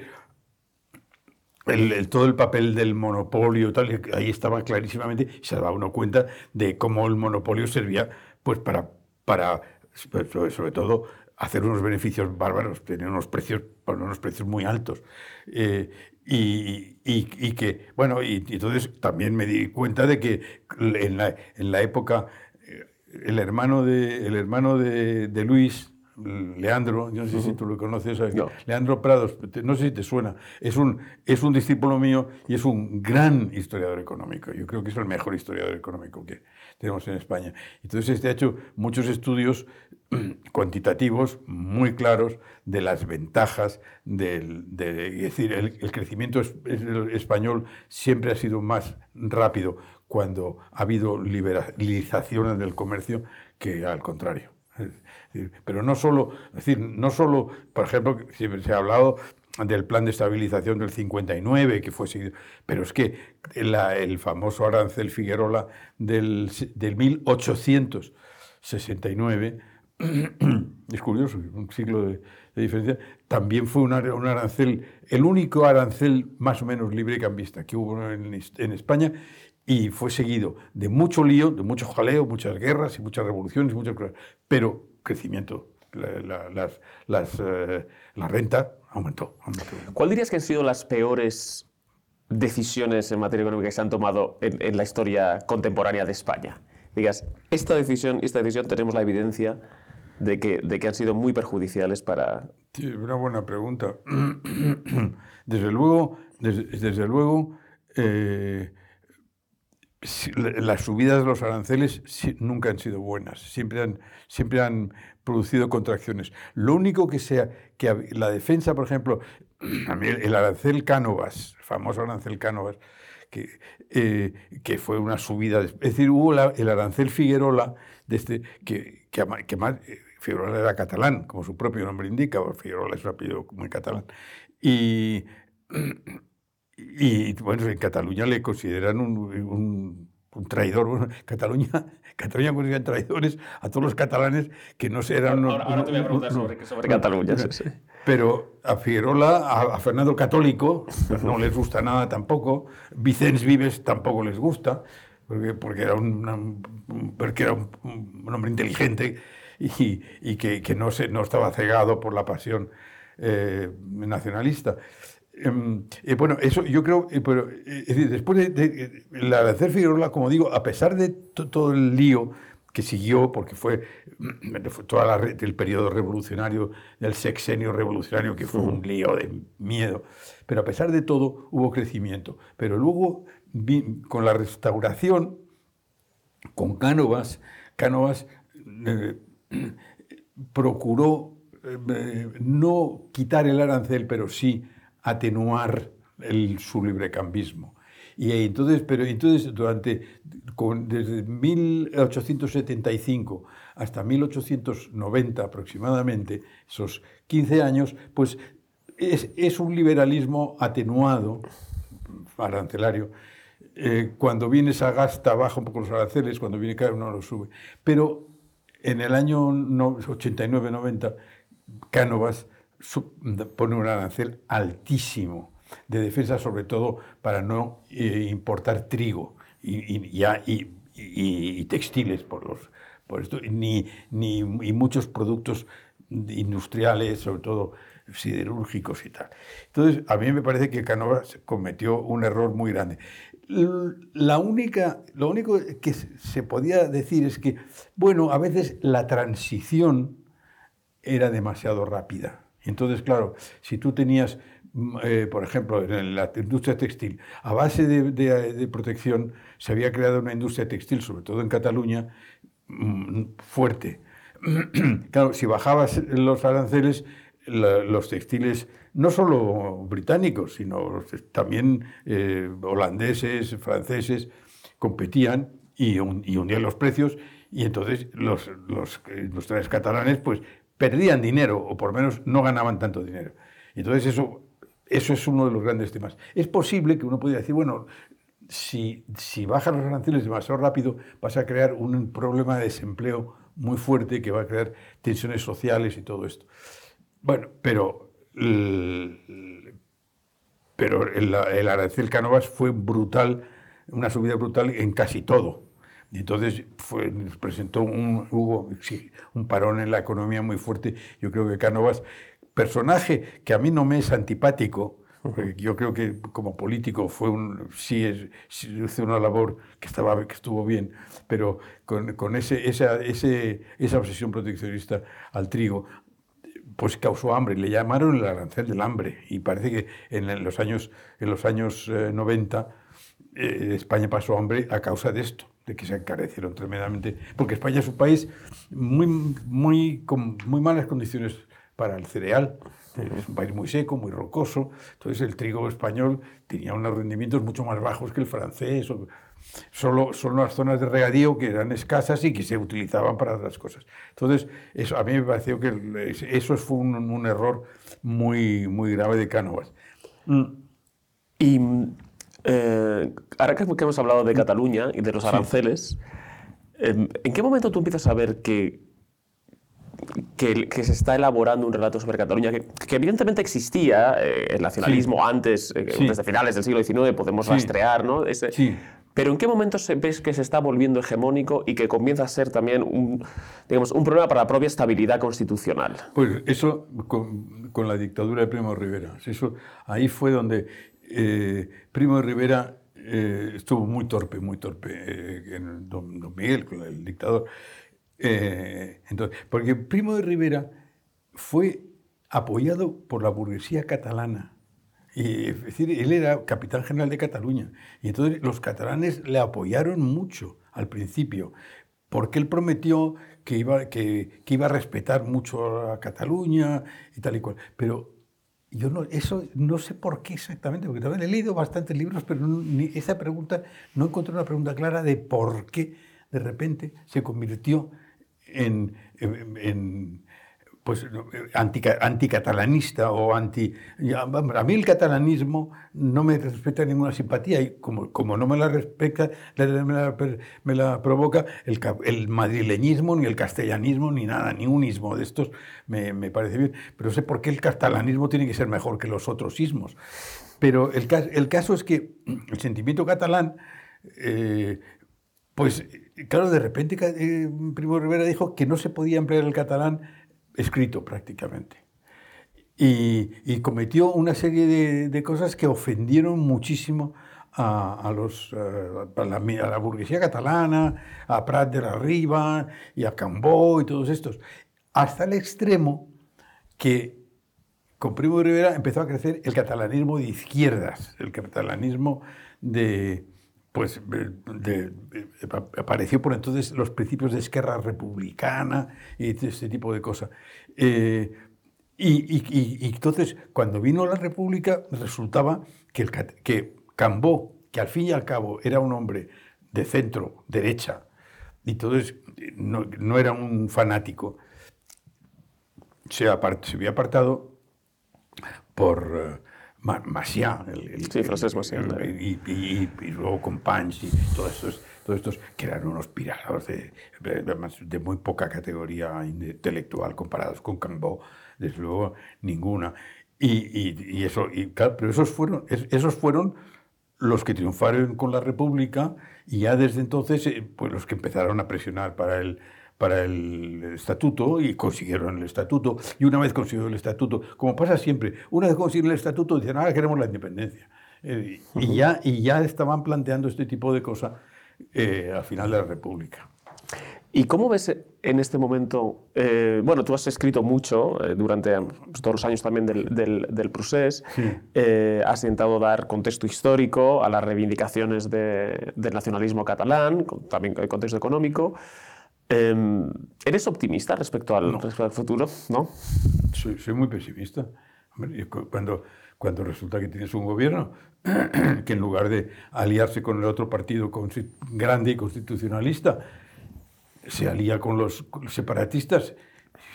Speaker 3: el, todo el papel del monopolio, tal, ahí estaba clarísimamente, se daba uno cuenta de cómo el monopolio servía pues para, para sobre todo, hacer unos beneficios bárbaros, tener unos precios, unos precios muy altos. Eh, y, y, que, bueno, y, entonces también me di cuenta de que en la, en la época, eh, el hermano de, el hermano de, de Luis, Leandro, yo no sé si tú lo conoces, Leandro Prados, no sé si te suena, es un, es un discípulo mío y es un gran historiador económico. Yo creo que es el mejor historiador económico que tenemos en España. Entonces, este ha hecho muchos estudios [CLEARS THROAT] cuantitativos muy claros de las ventajas del, de, es decir, el, crecimiento español siempre ha sido más rápido cuando ha habido liberalización del comercio que al contrario. Pero no solo, decir, no solo, por ejemplo, siempre se ha hablado del plan de estabilización del 59, que fue seguido, pero es que el famoso arancel Figueroa del, del 1869, [CLEARS THROAT] es curioso, un siglo de, diferencia, también fue un, arancel, el único arancel más o menos libre cambista que hubo en, en España y fue seguido de mucho lío, de mucho jaleo, muchas guerras y muchas revoluciones, muchas cosas, pero crecimiento. La, las, las, eh, la renta aumentó,
Speaker 2: ¿Cuál dirías que han sido las peores decisiones en materia económica que se han tomado en, la historia contemporánea de España? Digas, esta decisión, esta decisión tenemos la evidencia de que, de que han sido muy perjudiciales para...
Speaker 3: Sí, una buena pregunta. [CLEARS THROAT] desde luego, desde, luego eh, las subidas de los aranceles nunca han sido buenas, siempre han, siempre han producido contracciones. Lo único que sea que la defensa, por ejemplo, [CLEARS THROAT] el arancel Cánovas, el famoso arancel Cánovas, que, eh, que fue una subida, es decir, hubo el arancel Figuerola, de este, que, que, eh, Figuerola era catalán, como su propio nombre indica, Figuerola es un apellido muy catalán, y [CLEARS THROAT] y bueno, en Cataluña le consideran un, un traidor. Bueno, Cataluña, Cataluña considera traidores a todos los catalanes que no eran...
Speaker 2: Ahora, ahora te voy a preguntar sobre, sobre Cataluña. Sí, [LAUGHS] sí.
Speaker 3: Pero a Figuerola, a, Fernando Católico, no les gusta nada tampoco. Vicens Vives tampoco les gusta, porque, porque era, un, porque era un, hombre inteligente y, y que, que, no, se, no estaba cegado por la pasión eh, nacionalista. Em, eh, bueno, eso yo creo, eh, pero es decir, después de, de, la de hacer Figueroa, como digo, a pesar de todo el lío que siguió, porque fue, [CLEARS THROAT] todo el periodo revolucionario, del sexenio revolucionario, que fue un lío de miedo, pero a pesar de todo hubo crecimiento. Pero luego, con la restauración, con Cánovas, Cánovas eh, [CLEARS THROAT] procuró no quitar el arancel, pero sí atenuar el, su librecambismo. Y entonces, pero entonces durante, desde 1875 hasta 1890 aproximadamente, esos 15 años, pues es, un liberalismo atenuado, arancelario, eh, cuando viene Sagasta baja un poco los aranceles, cuando viene Caro no lo sube. Pero en el año 89-90, Cánovas pone un arancel altísimo de defensa, sobre todo para no eh, importar trigo y, y, y, textiles por, los, por esto, ni, ni, y muchos productos industriales, sobre todo siderúrgicos y tal. Entonces, a mí me parece que Canovas cometió un error muy grande. La única, lo único que se podía decir es que, bueno, a veces la transición era demasiado rápida. Entonces, claro, si tú tenías, mm, eh, por ejemplo, en la industria textil, a base de, protección, se había creado una industria textil, sobre todo en Cataluña, mm, fuerte. [CLEARS THROAT] claro, si bajabas los aranceles, los textiles, no solo británicos, sino también eh, holandeses, franceses, competían y, hundían los precios y entonces los, los industriales catalanes pues perdían dinero, o por lo menos no ganaban tanto dinero. Entonces eso, eso es uno de los grandes temas. Es posible que uno pudiera decir, bueno, si, si bajan los aranceles demasiado rápido, vas a crear un problema de desempleo muy fuerte que va a crear tensiones sociales y todo esto. Bueno, pero, pero el, el arancel Canovas fue brutal, una subida brutal en casi todo. Y entonces fue, presentó un, hubo un parón en la economía muy fuerte. Yo creo que Cánovas, personaje que a mí no me es antipático, yo creo que como político fue un, sí, es, hizo una labor que, estaba, que estuvo bien, pero con, con ese, esa, ese, esa obsesión proteccionista al trigo, pues causó hambre. Le llamaron el arancel del hambre. Y parece que en los años, en los años 90 eh, eh, España pasó hambre a causa de esto de que se encarecieron tremendamente, porque España es un país muy, muy, con muy malas condiciones para el cereal. Es un país muy seco, muy rocoso. Entonces el trigo español tenía unos rendimientos mucho más bajos que el francés. Solo son las zonas de regadío que eran escasas y que se utilizaban para otras cosas. Entonces, eso, a mí me pareció que eso fue un, error muy, muy grave de Cánovas.
Speaker 2: Mm. Y eh, ahora que hemos hablado de Cataluña y de los aranceles, em, ¿en qué momento tú empiezas a ver que, que, se está elaborando un relato sobre Cataluña que, evidentemente existía, eh, el nacionalismo antes, eh, desde finales del siglo XIX, podemos rastrear, ¿no? Pero ¿en qué momento se, ves que se está volviendo hegemónico y que comienza a ser también un, digamos, un problema para la propia estabilidad constitucional?
Speaker 3: Pues eso con, con la dictadura de Primo Rivera. Eso, ahí fue donde eh, Primo de Rivera eh, estuvo muy torpe, muy torpe eh, en don, Miguel, con el dictador. entonces, porque Primo de Rivera fue apoyado por la burguesía catalana. Es decir, él era capitán general de Cataluña. Y entonces los catalanes le apoyaron mucho al principio, porque él prometió que iba, que iba a respetar mucho a Cataluña y tal y cual. Pero yo no, eso no sé por qué exactamente, porque también he leído bastantes libros, pero ni esa pregunta, no encontré una pregunta clara de por qué de repente se convirtió en, pues anticatalanista o anti... A mí el catalanismo no me respeta ninguna simpatía y como, como no me la respeta, me la, provoca el, el, madrileñismo, ni el castellanismo, ni nada, ni un ismo de estos me, me, parece bien. Pero sé por qué el catalanismo tiene que ser mejor que los otros ismos. Pero el, el caso es que el sentimiento catalán, eh, pues claro, de repente eh, Primo Rivera dijo que no se podía emplear el catalán escrito prácticamente. Y, cometió una serie de, cosas que ofendieron muchísimo a, los, eh, a, la, burguesía catalana, a Prat de la Riba y a Cambó y todos estos, hasta el extremo que con Primo Rivera empezó a crecer el catalanismo de izquierdas, el catalanismo de, pues apareció por entonces los principios de esquerra republicana y este tipo de cosas. Eh, y, entonces, cuando vino la República, resultaba que, el, que Cambó, que al fin y al cabo era un hombre de centro, derecha, y entonces no, no era un fanático, se, se había apartado por... Maciá,
Speaker 2: el, sí, francés Maciá.
Speaker 3: Y, y, y, luego con Panch y todos estos, todos estos que eran unos pirados de, de, muy poca categoría intelectual comparados con Cambó, desde luego ninguna. Y, eso, pero esos fueron, esos fueron los que triunfaron con la República y ya desde entonces eh, pues los que empezaron a presionar para el, para el estatuto y consiguieron el estatuto. Y una vez consiguió el estatuto, como pasa siempre, una vez consiguieron el estatuto, dicen, ahora queremos la independencia. Eh, y, ya, y ya estaban planteando este tipo de cosas eh, al final de la República.
Speaker 2: ¿Y cómo ves en este momento? Eh, bueno, tú has escrito mucho durante pues, todos los años también del, del, del procés. has intentado dar contexto histórico a las reivindicaciones del nacionalismo catalán, también el contexto económico. Em, ¿Eres optimista respecto al, al futuro? ¿No?
Speaker 3: Soy, soy muy pesimista. Cuando, cuando resulta que tienes un gobierno [CLEARS THROAT] que en lugar de aliarse con el otro partido grande y constitucionalista, se alía con los, separatistas,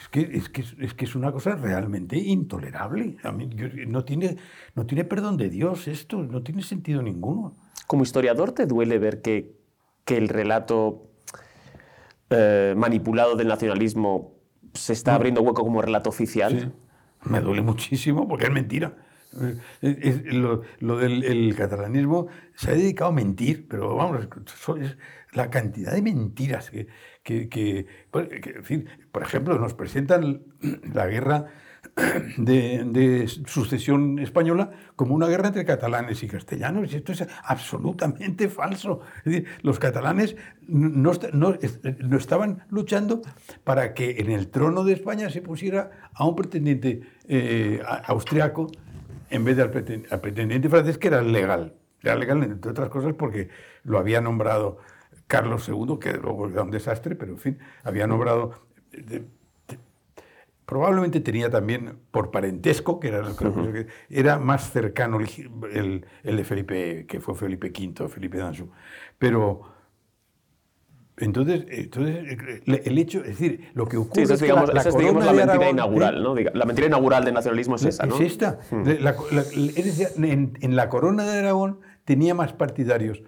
Speaker 3: es que, es, que, es que es una cosa realmente intolerable. A mí, no, tiene, no tiene perdón de Dios esto, no tiene sentido ninguno.
Speaker 2: Como historiador, ¿te duele ver que, que el relato eh, manipulado del nacionalismo se está abriendo hueco como relato oficial.
Speaker 3: Me duele muchísimo porque es mentira. Lo, del catalanismo se ha dedicado a mentir, pero vamos, la cantidad de mentiras que, que, que, por ejemplo, nos presentan la guerra [CLEARS THROAT] de, sucesión española como una guerra entre catalanes y castellanos. Y esto es absolutamente falso. Los catalanes no, no, no, estaban luchando para que en el trono de España se pusiera a un pretendiente eh, austriaco en vez del pretendiente francés, que era legal. Era legal, entre otras cosas, porque lo había nombrado Carlos II, que luego era un desastre, pero en fin, había nombrado probablemente tenía también por parentesco, que era, era más cercano el, el, de Felipe, que fue Felipe V, Felipe d'Anjou. Pero entonces, entonces, el hecho, es decir, lo que ocurre
Speaker 2: es, digamos, la, esa es, digamos, la mentira inaugural, ¿no? La mentira inaugural del nacionalismo es esa, ¿no?
Speaker 3: Es esta. en, en, la corona de Aragón tenía más partidarios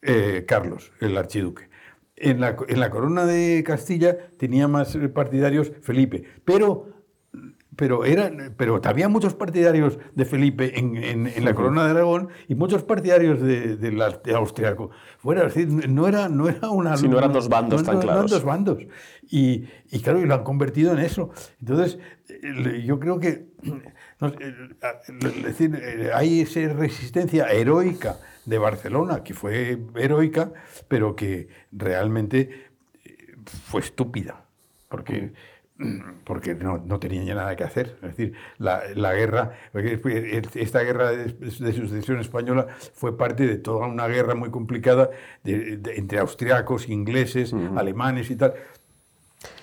Speaker 3: eh, Carlos, el archiduque en la, en la corona de Castilla tenía más partidarios Felipe, pero pero, eran, pero había muchos partidarios de Felipe en, en, la corona de Aragón y muchos partidarios de, de, austriaco. Fuera, decir, no era, no era una...
Speaker 2: Si no eran dos bandos tan claros.
Speaker 3: eran dos bandos. Y, y, claro, y lo han convertido en eso. Entonces, yo creo que es decir, hay esa resistencia heroica de Barcelona, que fue heroica, pero que realmente eh, fue estúpida, porque, porque no, no tenían ya nada que hacer. Es decir, la, la guerra, esta guerra de, sucesión española fue parte de toda una guerra muy complicada entre austriacos, ingleses, alemanes y tal,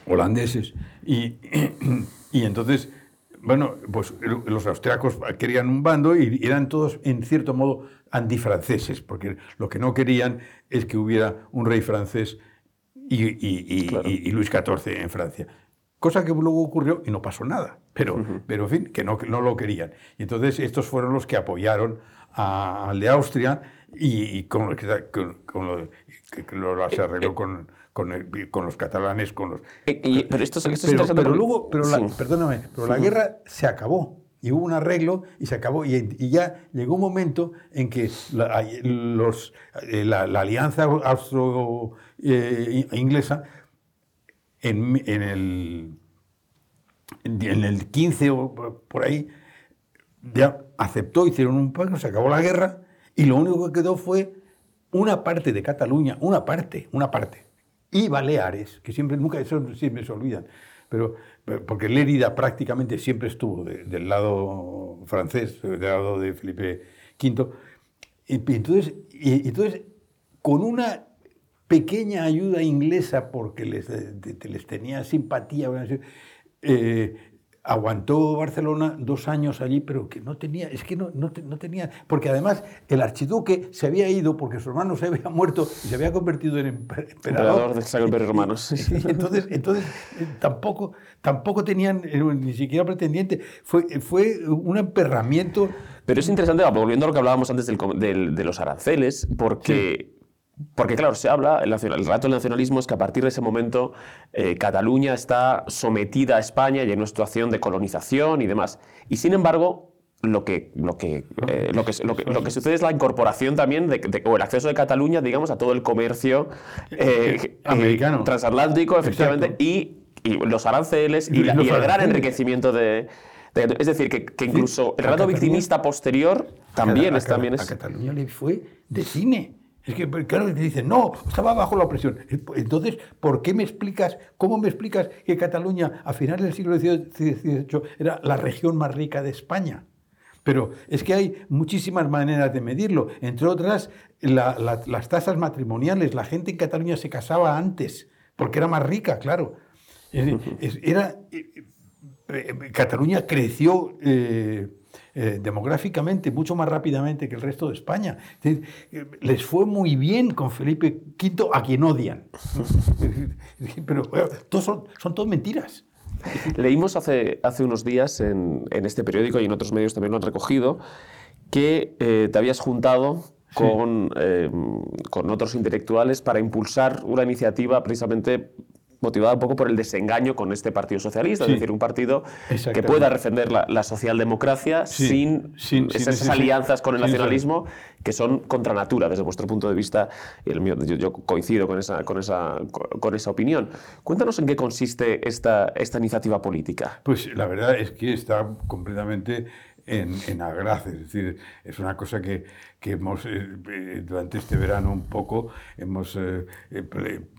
Speaker 3: holandeses. Y, [CLEARS THROAT] y entonces bueno, pues los austriacos querían un bando y eran todos, en cierto modo, antifranceses, porque lo que no querían es que hubiera un rey francés y, Luis XIV en Francia. cosa que luego ocurrió y no pasó nada. Pero, pero en fin, que no, no lo querían. Y entonces estos fueron los que apoyaron al de Austria y, con, lo que, con, lo, que lo se arregló con, con, los catalanes, con los...
Speaker 2: Eh, pero esto, esto
Speaker 3: pero, pero luego, pero la, perdóname, pero la guerra se acabó y hubo un arreglo y se acabó. Y, y ya llegó un momento en que la, los, eh, la, alianza austro-inglesa en, en, el, en el 15 o por ahí ya aceptó, hicieron un pacto, se acabó la guerra y lo único que quedó fue una parte de Cataluña, una parte, una parte, y Baleares, que siempre, nunca, eso siempre se olvidan, pero porque Lérida prácticamente siempre estuvo del lado francés, del lado de Felipe V, y, entonces, y, entonces con una pequeña ayuda inglesa, porque les, les tenía simpatía, aguantó Barcelona dos años allí, pero que no tenía, es que no, no, tenía, porque además el archiduque se había ido porque su hermano se había muerto y se había convertido en emperador. Emperador
Speaker 2: de Imperio Romanos. [LAUGHS]
Speaker 3: entonces, entonces eh, tampoco, tampoco tenían eh, ni siquiera pretendiente, fue, fue un emperramiento.
Speaker 2: Pero es interesante, volviendo a lo que hablábamos antes del, de los aranceles, porque... Porque claro, se habla, el, el relato del nacionalismo es que a partir de ese momento eh, Cataluña está sometida a España y en una situación de colonización y demás. Y sin embargo, lo que, lo que, eh, lo que, lo que, lo que, sucede es la incorporación también de, o el acceso de Cataluña, digamos, a todo el comercio eh, [LAUGHS]
Speaker 3: americano
Speaker 2: transatlántico, efectivamente, y, y, los aranceles y, el gran [LAUGHS] enriquecimiento de, es decir, que, que incluso el relato victimista posterior también es, también es...
Speaker 3: A Cataluña le fue de cine. Es que, claro, dicen, no, estaba bajo la opresión. Entonces, ¿por qué me explicas, cómo me explicas que Cataluña a finales del siglo XVIII era la región más rica de España? Pero es que hay muchísimas maneras de medirlo. Entre otras, las tasas matrimoniales. La gente en Cataluña se casaba antes, porque era más rica, claro. era, eh, eh, Cataluña creció... Eh, eh, demográficamente mucho más rápidamente que el resto de España. les fue muy bien con Felipe V, a quien odian. [LAUGHS] Pero todos son, son todas mentiras.
Speaker 2: Leímos hace, hace unos días en, en, este periódico y en otros medios también lo han recogido que eh, te habías juntado con, eh, con otros intelectuales para impulsar una iniciativa precisamente motivada un poco por el desengaño con este Partido Socialista, es decir, un partido que pueda defender la, socialdemocracia sin, esas alianzas con el nacionalismo que son contra natura desde vuestro punto de vista y el mío. Yo, coincido con esa, con, esa, con esa opinión. Cuéntanos en qué consiste esta, esta iniciativa política.
Speaker 3: Pues la verdad es que está completamente en, en es decir, es una cosa que, que hemos, eh, eh, durante este verano un poco, hemos eh,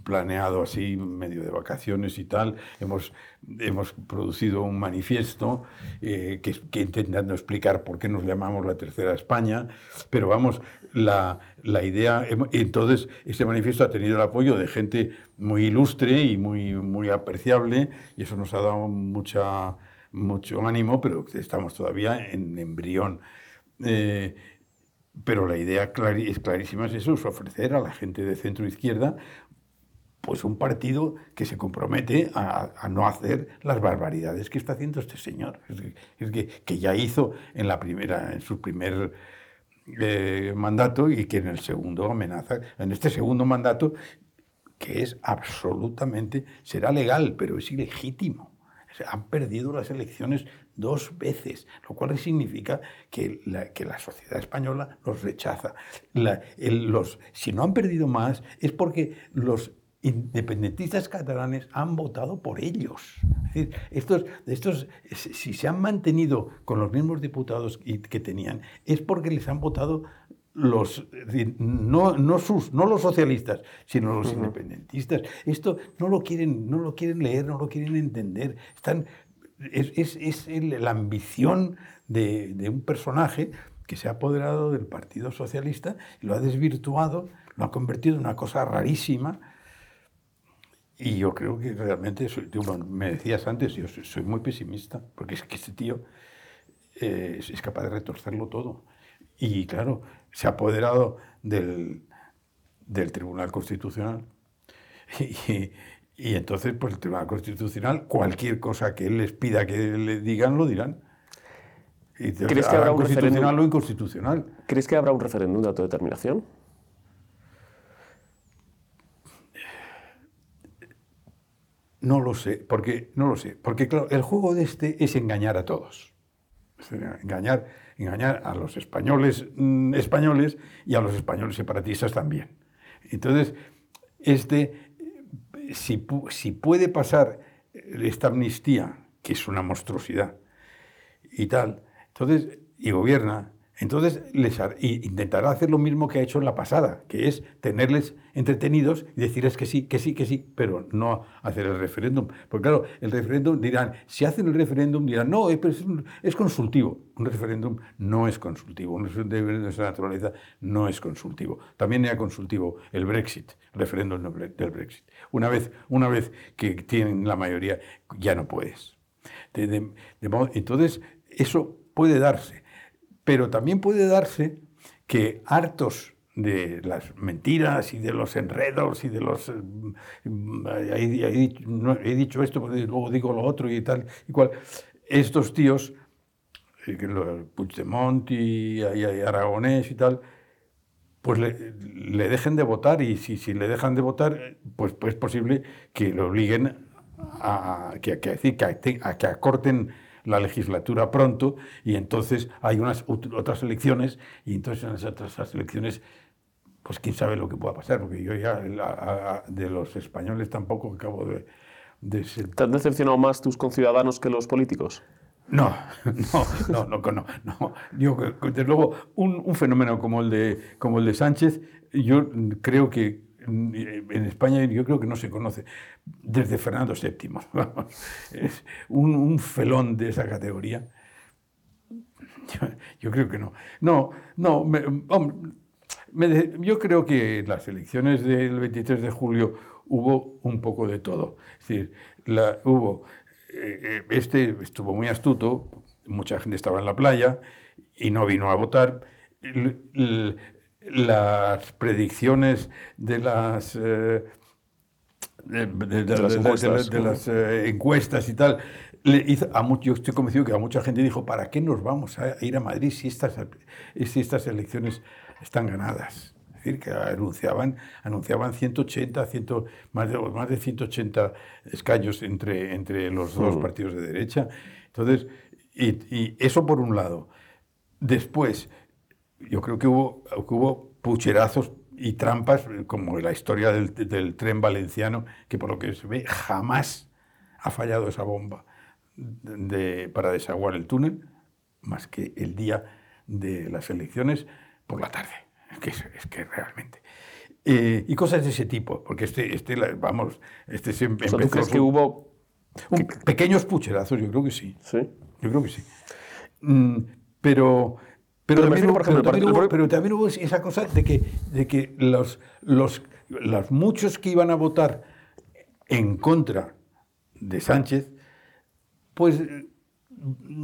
Speaker 3: planeado así, medio de vacaciones y tal, hemos, hemos producido un manifiesto que, que, intentando explicar por qué nos llamamos la Tercera España, pero vamos, la, la idea, entonces, este manifiesto ha tenido el apoyo de gente muy ilustre y muy, muy apreciable, y eso nos ha dado mucha mucho ánimo, pero estamos todavía en embrión. Eh, pero la idea es clarísima, es eso, es ofrecer a la gente de centro izquierda pues un partido que se compromete a, no hacer las barbaridades que está haciendo este señor. Es que, que, ya hizo en, la primera, en su primer eh, mandato y que en el segundo amenaza, en este segundo mandato, que es absolutamente, será legal, pero es ilegítimo han perdido las elecciones dos veces, lo cual significa que la, que la sociedad española los rechaza. los, si no han perdido más es porque los independentistas catalanes han votado por ellos. Estos, estos, si se han mantenido con los mismos diputados que tenían, es porque les han votado los, no, no, sus, no los socialistas, sino los independentistas. Esto no lo, quieren, no lo quieren leer, no lo quieren entender. Están, es, es, la ambición de, de, un personaje que se ha apoderado del Partido Socialista y lo ha desvirtuado, lo ha convertido en una cosa rarísima. Y yo creo que realmente, me decías antes, yo soy, muy pesimista, porque es que este tío eh, es capaz de retorcerlo todo. Y claro, se ha apoderado del, del Tribunal Constitucional [LAUGHS] Y entonces, pues el Tribunal Constitucional, cualquier cosa que él les pida que le digan, lo dirán. Y
Speaker 2: ¿Crees que habrá un
Speaker 3: constitucional o inconstitucional.
Speaker 2: ¿Crees que habrá un referéndum de autodeterminación?
Speaker 3: No lo sé, porque no lo sé, porque claro, el juego de este es engañar a todos. Es engañar, engañar a los españoles mm, españoles y a los españoles separatistas también. Entonces, este, eh, si, si puede pasar esta amnistía, que es una monstruosidad, y tal, entonces, y gobierna, entonces les intentará hacer lo mismo que ha hecho en la pasada, que es tenerles entretenidos y decirles que sí, que sí, que sí, pero no hacer el referéndum. Porque claro, el referéndum dirán, si hacen el referéndum dirán, no, es, es, consultivo. Un referéndum no es consultivo, un referéndum de esa naturaleza no es consultivo. También era consultivo el Brexit, el referéndum del Brexit. Una vez, una vez que tienen la mayoría, ya no puedes. Entonces, eso puede darse, pero también puede darse que hartos de las mentiras y de los enredos y de los... eh, mm, he, dicho, esto, pero luego digo lo otro y tal y cual. Estos tíos, eh, Puigdemont y, y- y Aragonés y tal, pues le, dejen de votar y si, si le dejan de votar, pues, pues es posible que lo obliguen a, que, que, decir, que, a- a que acorten la legislatura pronto y entonces hay unas ot- otras elecciones y entonces en esas otras elecciones pues quién sabe lo que pueda pasar porque yo ya la- a- de los españoles tampoco acabo de, de ser
Speaker 2: ¿Te han decepcionado más tus conciudadanos que los políticos?
Speaker 3: no, [LAUGHS] no, no, no, no, no. Yo, desde luego, un, un fenómeno como el, de, como el de Sánchez, yo creo que en España yo creo que no se conoce desde Fernando VII. [LAUGHS] Es un, un felón de esa categoría. Yo, yo creo que no. No, no, me- hombre, me yo creo que en las elecciones del 23 de julio hubo un poco de todo. Decir, hubo, eh, eh, este estuvo muy astuto, mucha gente estaba en la playa y no vino a votar. Las predicciones de las... eh, de, de- de-
Speaker 2: las
Speaker 3: de- de-
Speaker 2: encuestas,
Speaker 3: de
Speaker 2: ¿no?
Speaker 3: las eh, encuestas y tal, le hizo a mucho, yo estoy convencido que a mucha gente dijo, ¿para qué nos vamos a ir a Madrid si estas, si estas elecciones están ganadas? Es decir, que anunciaban, anunciaban 180, 100, más, de, más de 180 escaños entre, entre los dos
Speaker 2: Mm.
Speaker 3: partidos de derecha. Entonces, y, y eso por un lado. Después, yo creo que hubo, que hubo pucherazos y trampas, eh, como la historia del, del tren valenciano, que por lo que se ve jamás ha fallado esa bomba de- para desaguar el túnel, más que el día de las elecciones por la tarde. Es que, es, que realmente. Eh, y cosas de ese tipo, porque este, este vamos, este se
Speaker 2: O sea, ¿Tú
Speaker 3: empezó
Speaker 2: crees
Speaker 3: su-
Speaker 2: que hubo...?
Speaker 3: un- pequeños pucherazos, yo creo que sí.
Speaker 2: Sí.
Speaker 3: Yo creo que sí. Mm, pero, pero, también,
Speaker 2: ejemplo,
Speaker 3: pero también hubo-
Speaker 2: pro-
Speaker 3: pero también hubo esa cosa de que, de que los, los, los muchos que iban a votar en contra de Sánchez, pues... eh,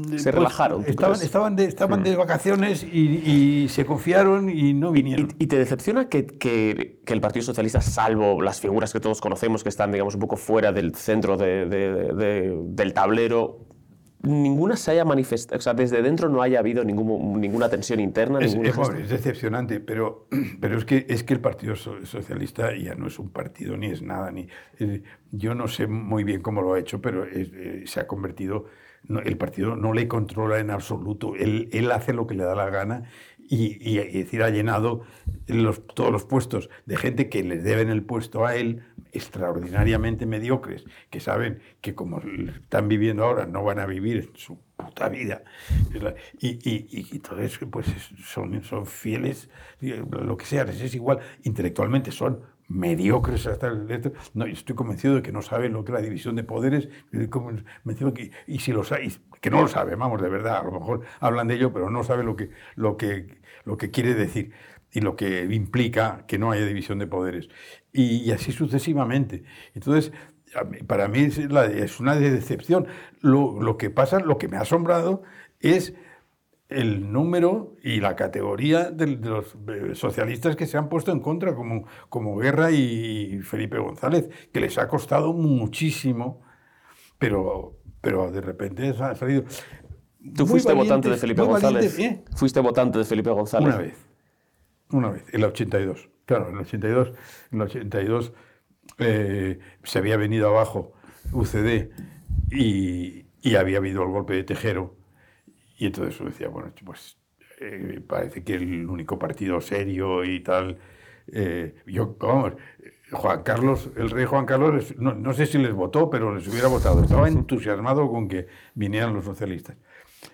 Speaker 2: Se
Speaker 3: pues,
Speaker 2: relajaron, ¿tú
Speaker 3: Estaban, estaban, de, estaban de vacaciones y, y se confiaron y no vinieron.
Speaker 2: ¿Y, y te decepciona que, que- que el Partido Socialista, salvo las figuras que todos conocemos que están, digamos, un poco fuera del centro de- del tablero, ninguna se haya manifestado, o sea, desde dentro no haya habido ningún- ninguna tensión interna?
Speaker 3: Es,
Speaker 2: ningún
Speaker 3: es,
Speaker 2: gesto?
Speaker 3: pobre, es decepcionante, pero, [CLEARS THROAT] pero es, que, es que el Partido So- Socialista ya no es un partido ni es nada. Ni, eh, yo no sé muy bien cómo lo ha hecho, pero es- eh, se ha convertido, no, el partido no le controla en absoluto, él, él hace lo que le da la gana y, y- y decir, ha llenado los- todos los puestos de gente que le deben el puesto a él, extraordinariamente mediocres, que saben que como están viviendo ahora no van a vivir su puta vida. Y, y, y entonces pues es- son, son fieles, lo que sea, les es igual, intelectualmente son mediocres hasta el no, estoy convencido de que no saben lo que es la división de poderes. Que, y si lo saben que no lo saben vamos de verdad a lo mejor hablan de ello pero no saben lo que lo que lo que quiere decir y lo que implica que no haya división de poderes y, y así sucesivamente entonces para mí es, la- es una decepción lo, lo que pasa lo que me ha asombrado es el número y la categoría de, los eh, socialistas que se han puesto en contra, como, como Guerra y Felipe González, que les ha costado muchísimo, pero, pero de repente ha salido.
Speaker 2: ¿Tú fuiste votante de Felipe González? ¿eh? ¿Fuiste votante de Felipe González?
Speaker 3: Una vez. Una vez, en el 82. Claro, en el 82, en el 82 eh, se había venido abajo UCD y, había habido el golpe de Tejero y entonces decía, bueno, pues eh, parece que el único partido serio y tal. Eh, yo, vamos, Juan Carlos, el rey Juan Carlos, no, no, sé si les votó, pero les hubiera votado. Estaba entusiasmado con que vinieran los socialistas.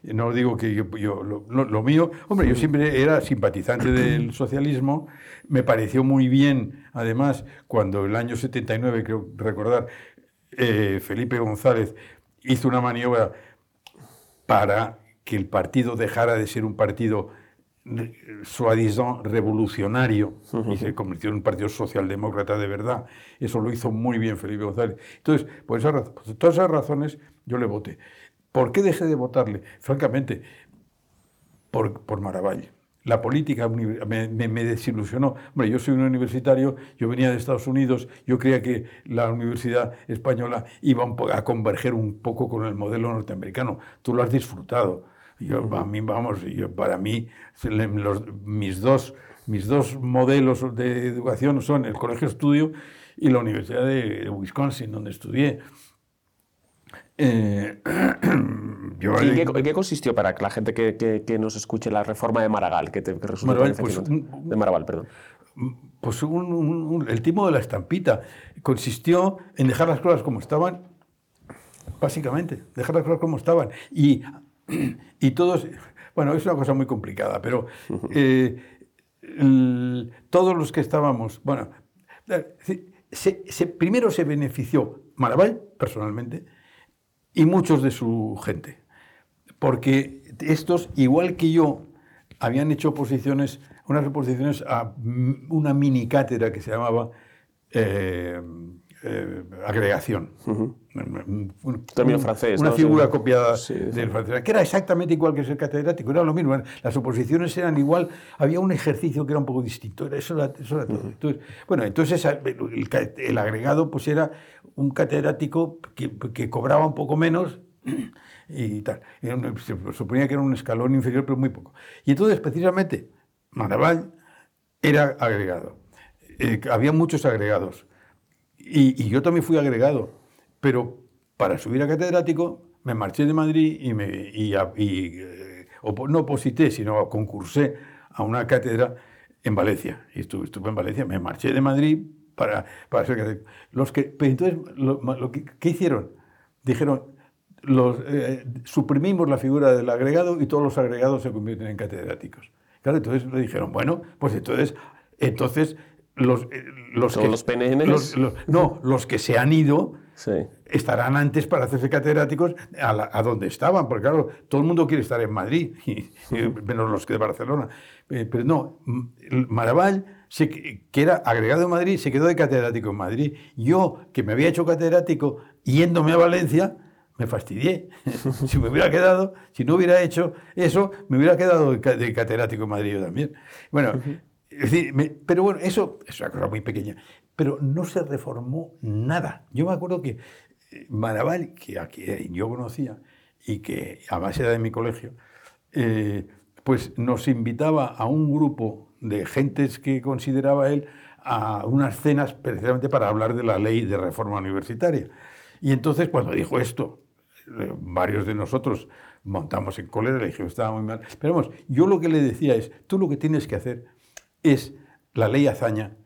Speaker 3: No digo que yo, yo lo, lo, mío, hombre, yo siempre era simpatizante del [CLEARS THROAT] socialismo, me pareció muy bien, además, cuando el año 79, creo recordar, eh, Felipe González hizo una maniobra para que el partido dejara de ser un partido soi-disant revolucionario y se convirtió en un partido socialdemócrata de verdad. Eso lo hizo muy bien Felipe González. Entonces, por, por todas esas razones, yo le voté. ¿Por qué dejé de votarle? Francamente, por, por Maravall la política me, desilusionó. Hombre, yo soy un universitario, yo venía de Estados Unidos, yo creía que la universidad española iba a converger un poco con el modelo norteamericano. Tú lo has disfrutado. Yo, a mí, vamos, yo, para mí, mis, dos, mis dos modelos de educación son el Colegio Estudio y la Universidad de Wisconsin, donde estudié.
Speaker 2: Eh, [CLEARS THROAT] ¿Y qué, consistió para que la gente que, nos escuche la reforma de Maragall, que, te, resulta pues, de Maragall, perdón?
Speaker 3: Pues el timo de la estampita consistió en dejar las cosas como estaban, básicamente, dejar las cosas como estaban. Y, y todos, bueno, es una cosa muy complicada, pero [LAUGHS] eh, todos los que estábamos, bueno, primero se benefició Maragall, personalmente, y muchos de su gente. Porque estos, igual que yo, habían hecho oposiciones, unas oposiciones a una mini cátedra que se llamaba eh, eh, agregación.
Speaker 2: Término francés.
Speaker 3: Una figura copiada del francés, que era exactamente igual que ser catedrático, era lo mismo. Las oposiciones eran igual, había un ejercicio que era un poco distinto, eso era, todo. Entonces, bueno, entonces el, agregado pues era un catedrático que, que cobraba un poco menos [CLEARS THROAT] y tal. Se suponía que era un escalón inferior, pero muy poco. Y entonces, precisamente, Maravall era agregado. Eh, había muchos agregados. Y, yo también fui agregado, pero para subir a catedrático me marché de Madrid y, me, y, eh, no oposité, sino concursé a una cátedra en Valencia. Y estuve, estuve en Valencia, me marché de Madrid para, para ser catedrático. Los que, entonces, lo, que, ¿qué hicieron? Dijeron, los, eh, suprimimos la figura del agregado y todos los agregados se convierten en catedráticos. Claro, entonces le dijeron, bueno, pues entonces, entonces los, eh, los
Speaker 2: que, los
Speaker 3: no, los que se han ido estarán antes para hacerse catedráticos a, donde estaban, porque claro, todo el mundo quiere estar en Madrid, [LAUGHS] menos los que de Barcelona. Eh, pero no, Maravall, que era agregado en Madrid, se quedó de catedrático en Madrid. Yo, que me había hecho catedrático yéndome a Valencia, me fastidié. [LAUGHS] si me hubiera quedado, si no hubiera hecho eso, me hubiera quedado de catedrático en Madrid yo también. Bueno, pero bueno, eso es una cosa muy pequeña. Pero no se reformó nada. Yo me acuerdo que eh, Maraval, que aquí yo conocía y que además era de mi colegio, eh, pues nos invitaba a un grupo de gentes que consideraba él a unas cenas precisamente para hablar de la ley de reforma universitaria. Y entonces cuando dijo esto, eh, varios de nosotros montamos en cólera, le dije, estaba muy mal. Pero vamos, yo lo que le decía es, tú lo que tienes que hacer es la ley Azaña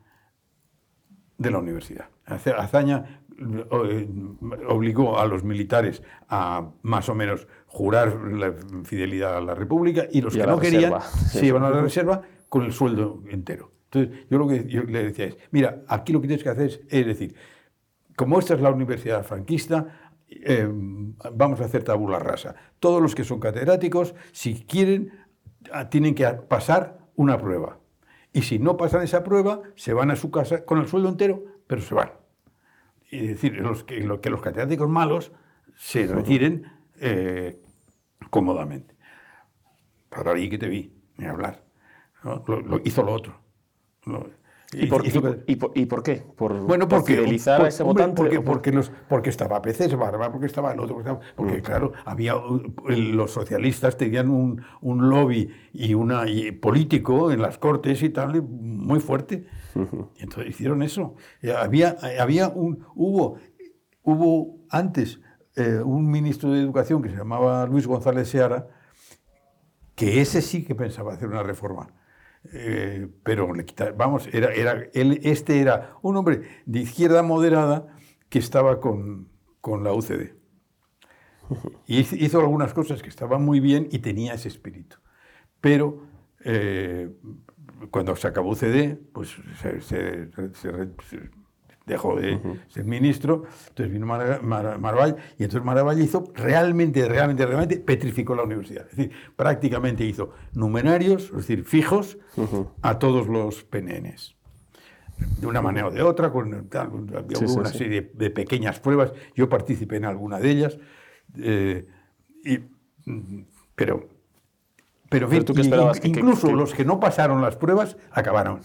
Speaker 3: de la universidad. Azaña eh, obligó a los militares a más o menos jurar la fidelidad a la República y los que no querían se iban a la reserva con el sueldo entero. Entonces, yo lo que le decía es, mira, aquí lo que tienes que hacer es, decir, como esta es la universidad franquista, eh, vamos a hacer tabula rasa. Todos los que son catedráticos, si quieren, tienen que pasar una prueba. Y si no pasan esa prueba, se van a su casa con el sueldo entero, pero se van. Y decir, los que, que los catedráticos malos se retiren eh, cómodamente. para ahí que te vi, ni hablar. ¿no? Lo, lo- hizo lo otro. Lo-
Speaker 2: ¿Y por, y por- y por- y por qué? ¿Por,
Speaker 3: bueno,
Speaker 2: por
Speaker 3: porque,
Speaker 2: fidelizar
Speaker 3: por-
Speaker 2: a ese
Speaker 3: hombre,
Speaker 2: votante?
Speaker 3: Porque, porque, los, porque estaba PC Barba, porque estaba el otro. Porque, estaba- porque, claro, había el- los socialistas tenían un, un lobby y una político en las cortes y tal muy fuerte. Y entonces hicieron eso. Eh, Había, había un, hubo, hubo antes eh, un ministro de Educación que se llamaba Luis González Seara, que ese sí que pensaba hacer una reforma. Eh, pero le quita- vamos, era, era, él, este era un hombre de izquierda moderada que estaba con, con la UCD. Y [LAUGHS] hizo- algunas cosas que estaban muy bien y tenía ese espíritu. Pero eh, cuando se acabó UCD, pues se, se- se dejó de ser ministro, entonces vino Maragall, y entonces Maragall hizo realmente, realmente, realmente, petrificó la universidad. Es decir, prácticamente hizo numerarios, es decir, fijos, a todos los PNNs. De una manera o de otra, con, tal, había
Speaker 2: Sí,
Speaker 3: una
Speaker 2: sí.
Speaker 3: serie de, de pequeñas pruebas, yo participé en alguna de ellas, eh, y, pero, pero, en
Speaker 2: Pero
Speaker 3: fin,
Speaker 2: tú qué
Speaker 3: y-
Speaker 2: esperabas, que- que-
Speaker 3: incluso
Speaker 2: que-
Speaker 3: los que no pasaron las pruebas acabaron.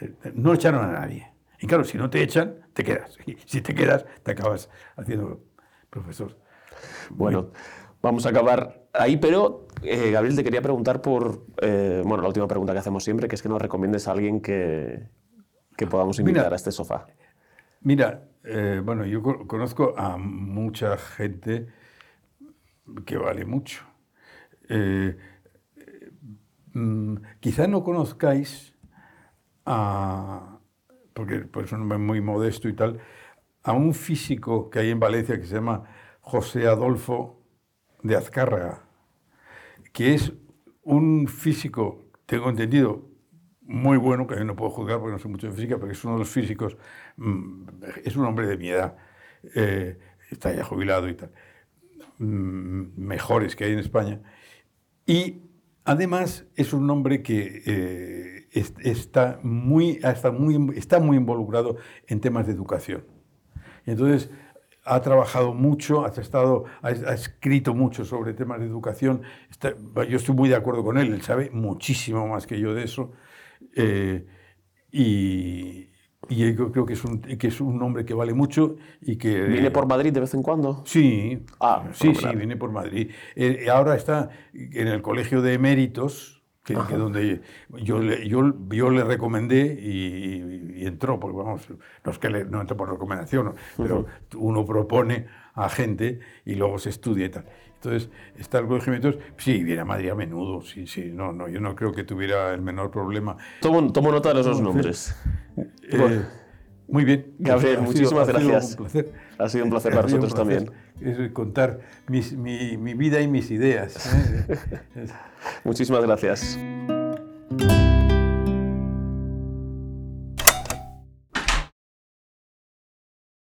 Speaker 3: Eh, No echaron a nadie. Y claro, si no te echan, te quedas. [LAUGHS] Y si te quedas, te acabas haciendo profesor.
Speaker 2: Bueno, vamos a acabar ahí, pero eh, Gabriel, te quería preguntar por, eh, bueno, la última pregunta que hacemos siempre, que es que nos recomiendes a alguien que, que podamos invitar
Speaker 3: Mira.
Speaker 2: a este sofá.
Speaker 3: Mira, eh, bueno, yo co- conozco a mucha gente que vale mucho. Mm, quizá no conozcáis a, porque es un hombre muy modesto y tal, a un físico que hay en Valencia que se llama José Adolfo de Azcárraga, que es un físico, tengo entendido, muy bueno, que no puedo juzgar porque no sé mucho de física, pero es uno de los físicos, mm, es un hombre de mi edad, eh, está ya jubilado y tal, mm, mejores que hay en España. Y además es un hombre que eh, es- está, muy, está, muy, está muy involucrado en temas de educación. Entonces ha trabajado mucho, ha, estado, ha, ha escrito mucho sobre temas de educación. Está- yo estoy muy de acuerdo con él, él sabe muchísimo más que yo de eso. Eh, y, y yo creo que es, un, que es un hombre que vale mucho y que...
Speaker 2: ¿Viene por Madrid de vez en cuando?
Speaker 3: Sí,
Speaker 2: Ah,
Speaker 3: sí, sí, viene por Madrid. Eh, ahora está en el colegio de eméritos, que, que donde yo le, yo, yo le recomendé y, y entró, porque vamos, no es que le- no entró por recomendación, pero uno propone a gente y luego se estudia y tal. Entonces, está el colegio de eméritos, sí, viene a Madrid a menudo, sí, sí, no, no, yo no creo que tuviera el menor problema.
Speaker 2: Tomo, tomo nota de los dos nombres. [LAUGHS]
Speaker 3: Eh, muy bien.
Speaker 2: Gabriel,
Speaker 3: Ha sido-
Speaker 2: muchísimas
Speaker 3: ha sido
Speaker 2: gracias.
Speaker 3: un placer.
Speaker 2: Ha sido un placer
Speaker 3: Ha
Speaker 2: para
Speaker 3: sido
Speaker 2: nosotros también.
Speaker 3: Es contar mis- mi, mi vida y mis ideas. ¿eh? [LAUGHS]
Speaker 2: Muchísimas gracias.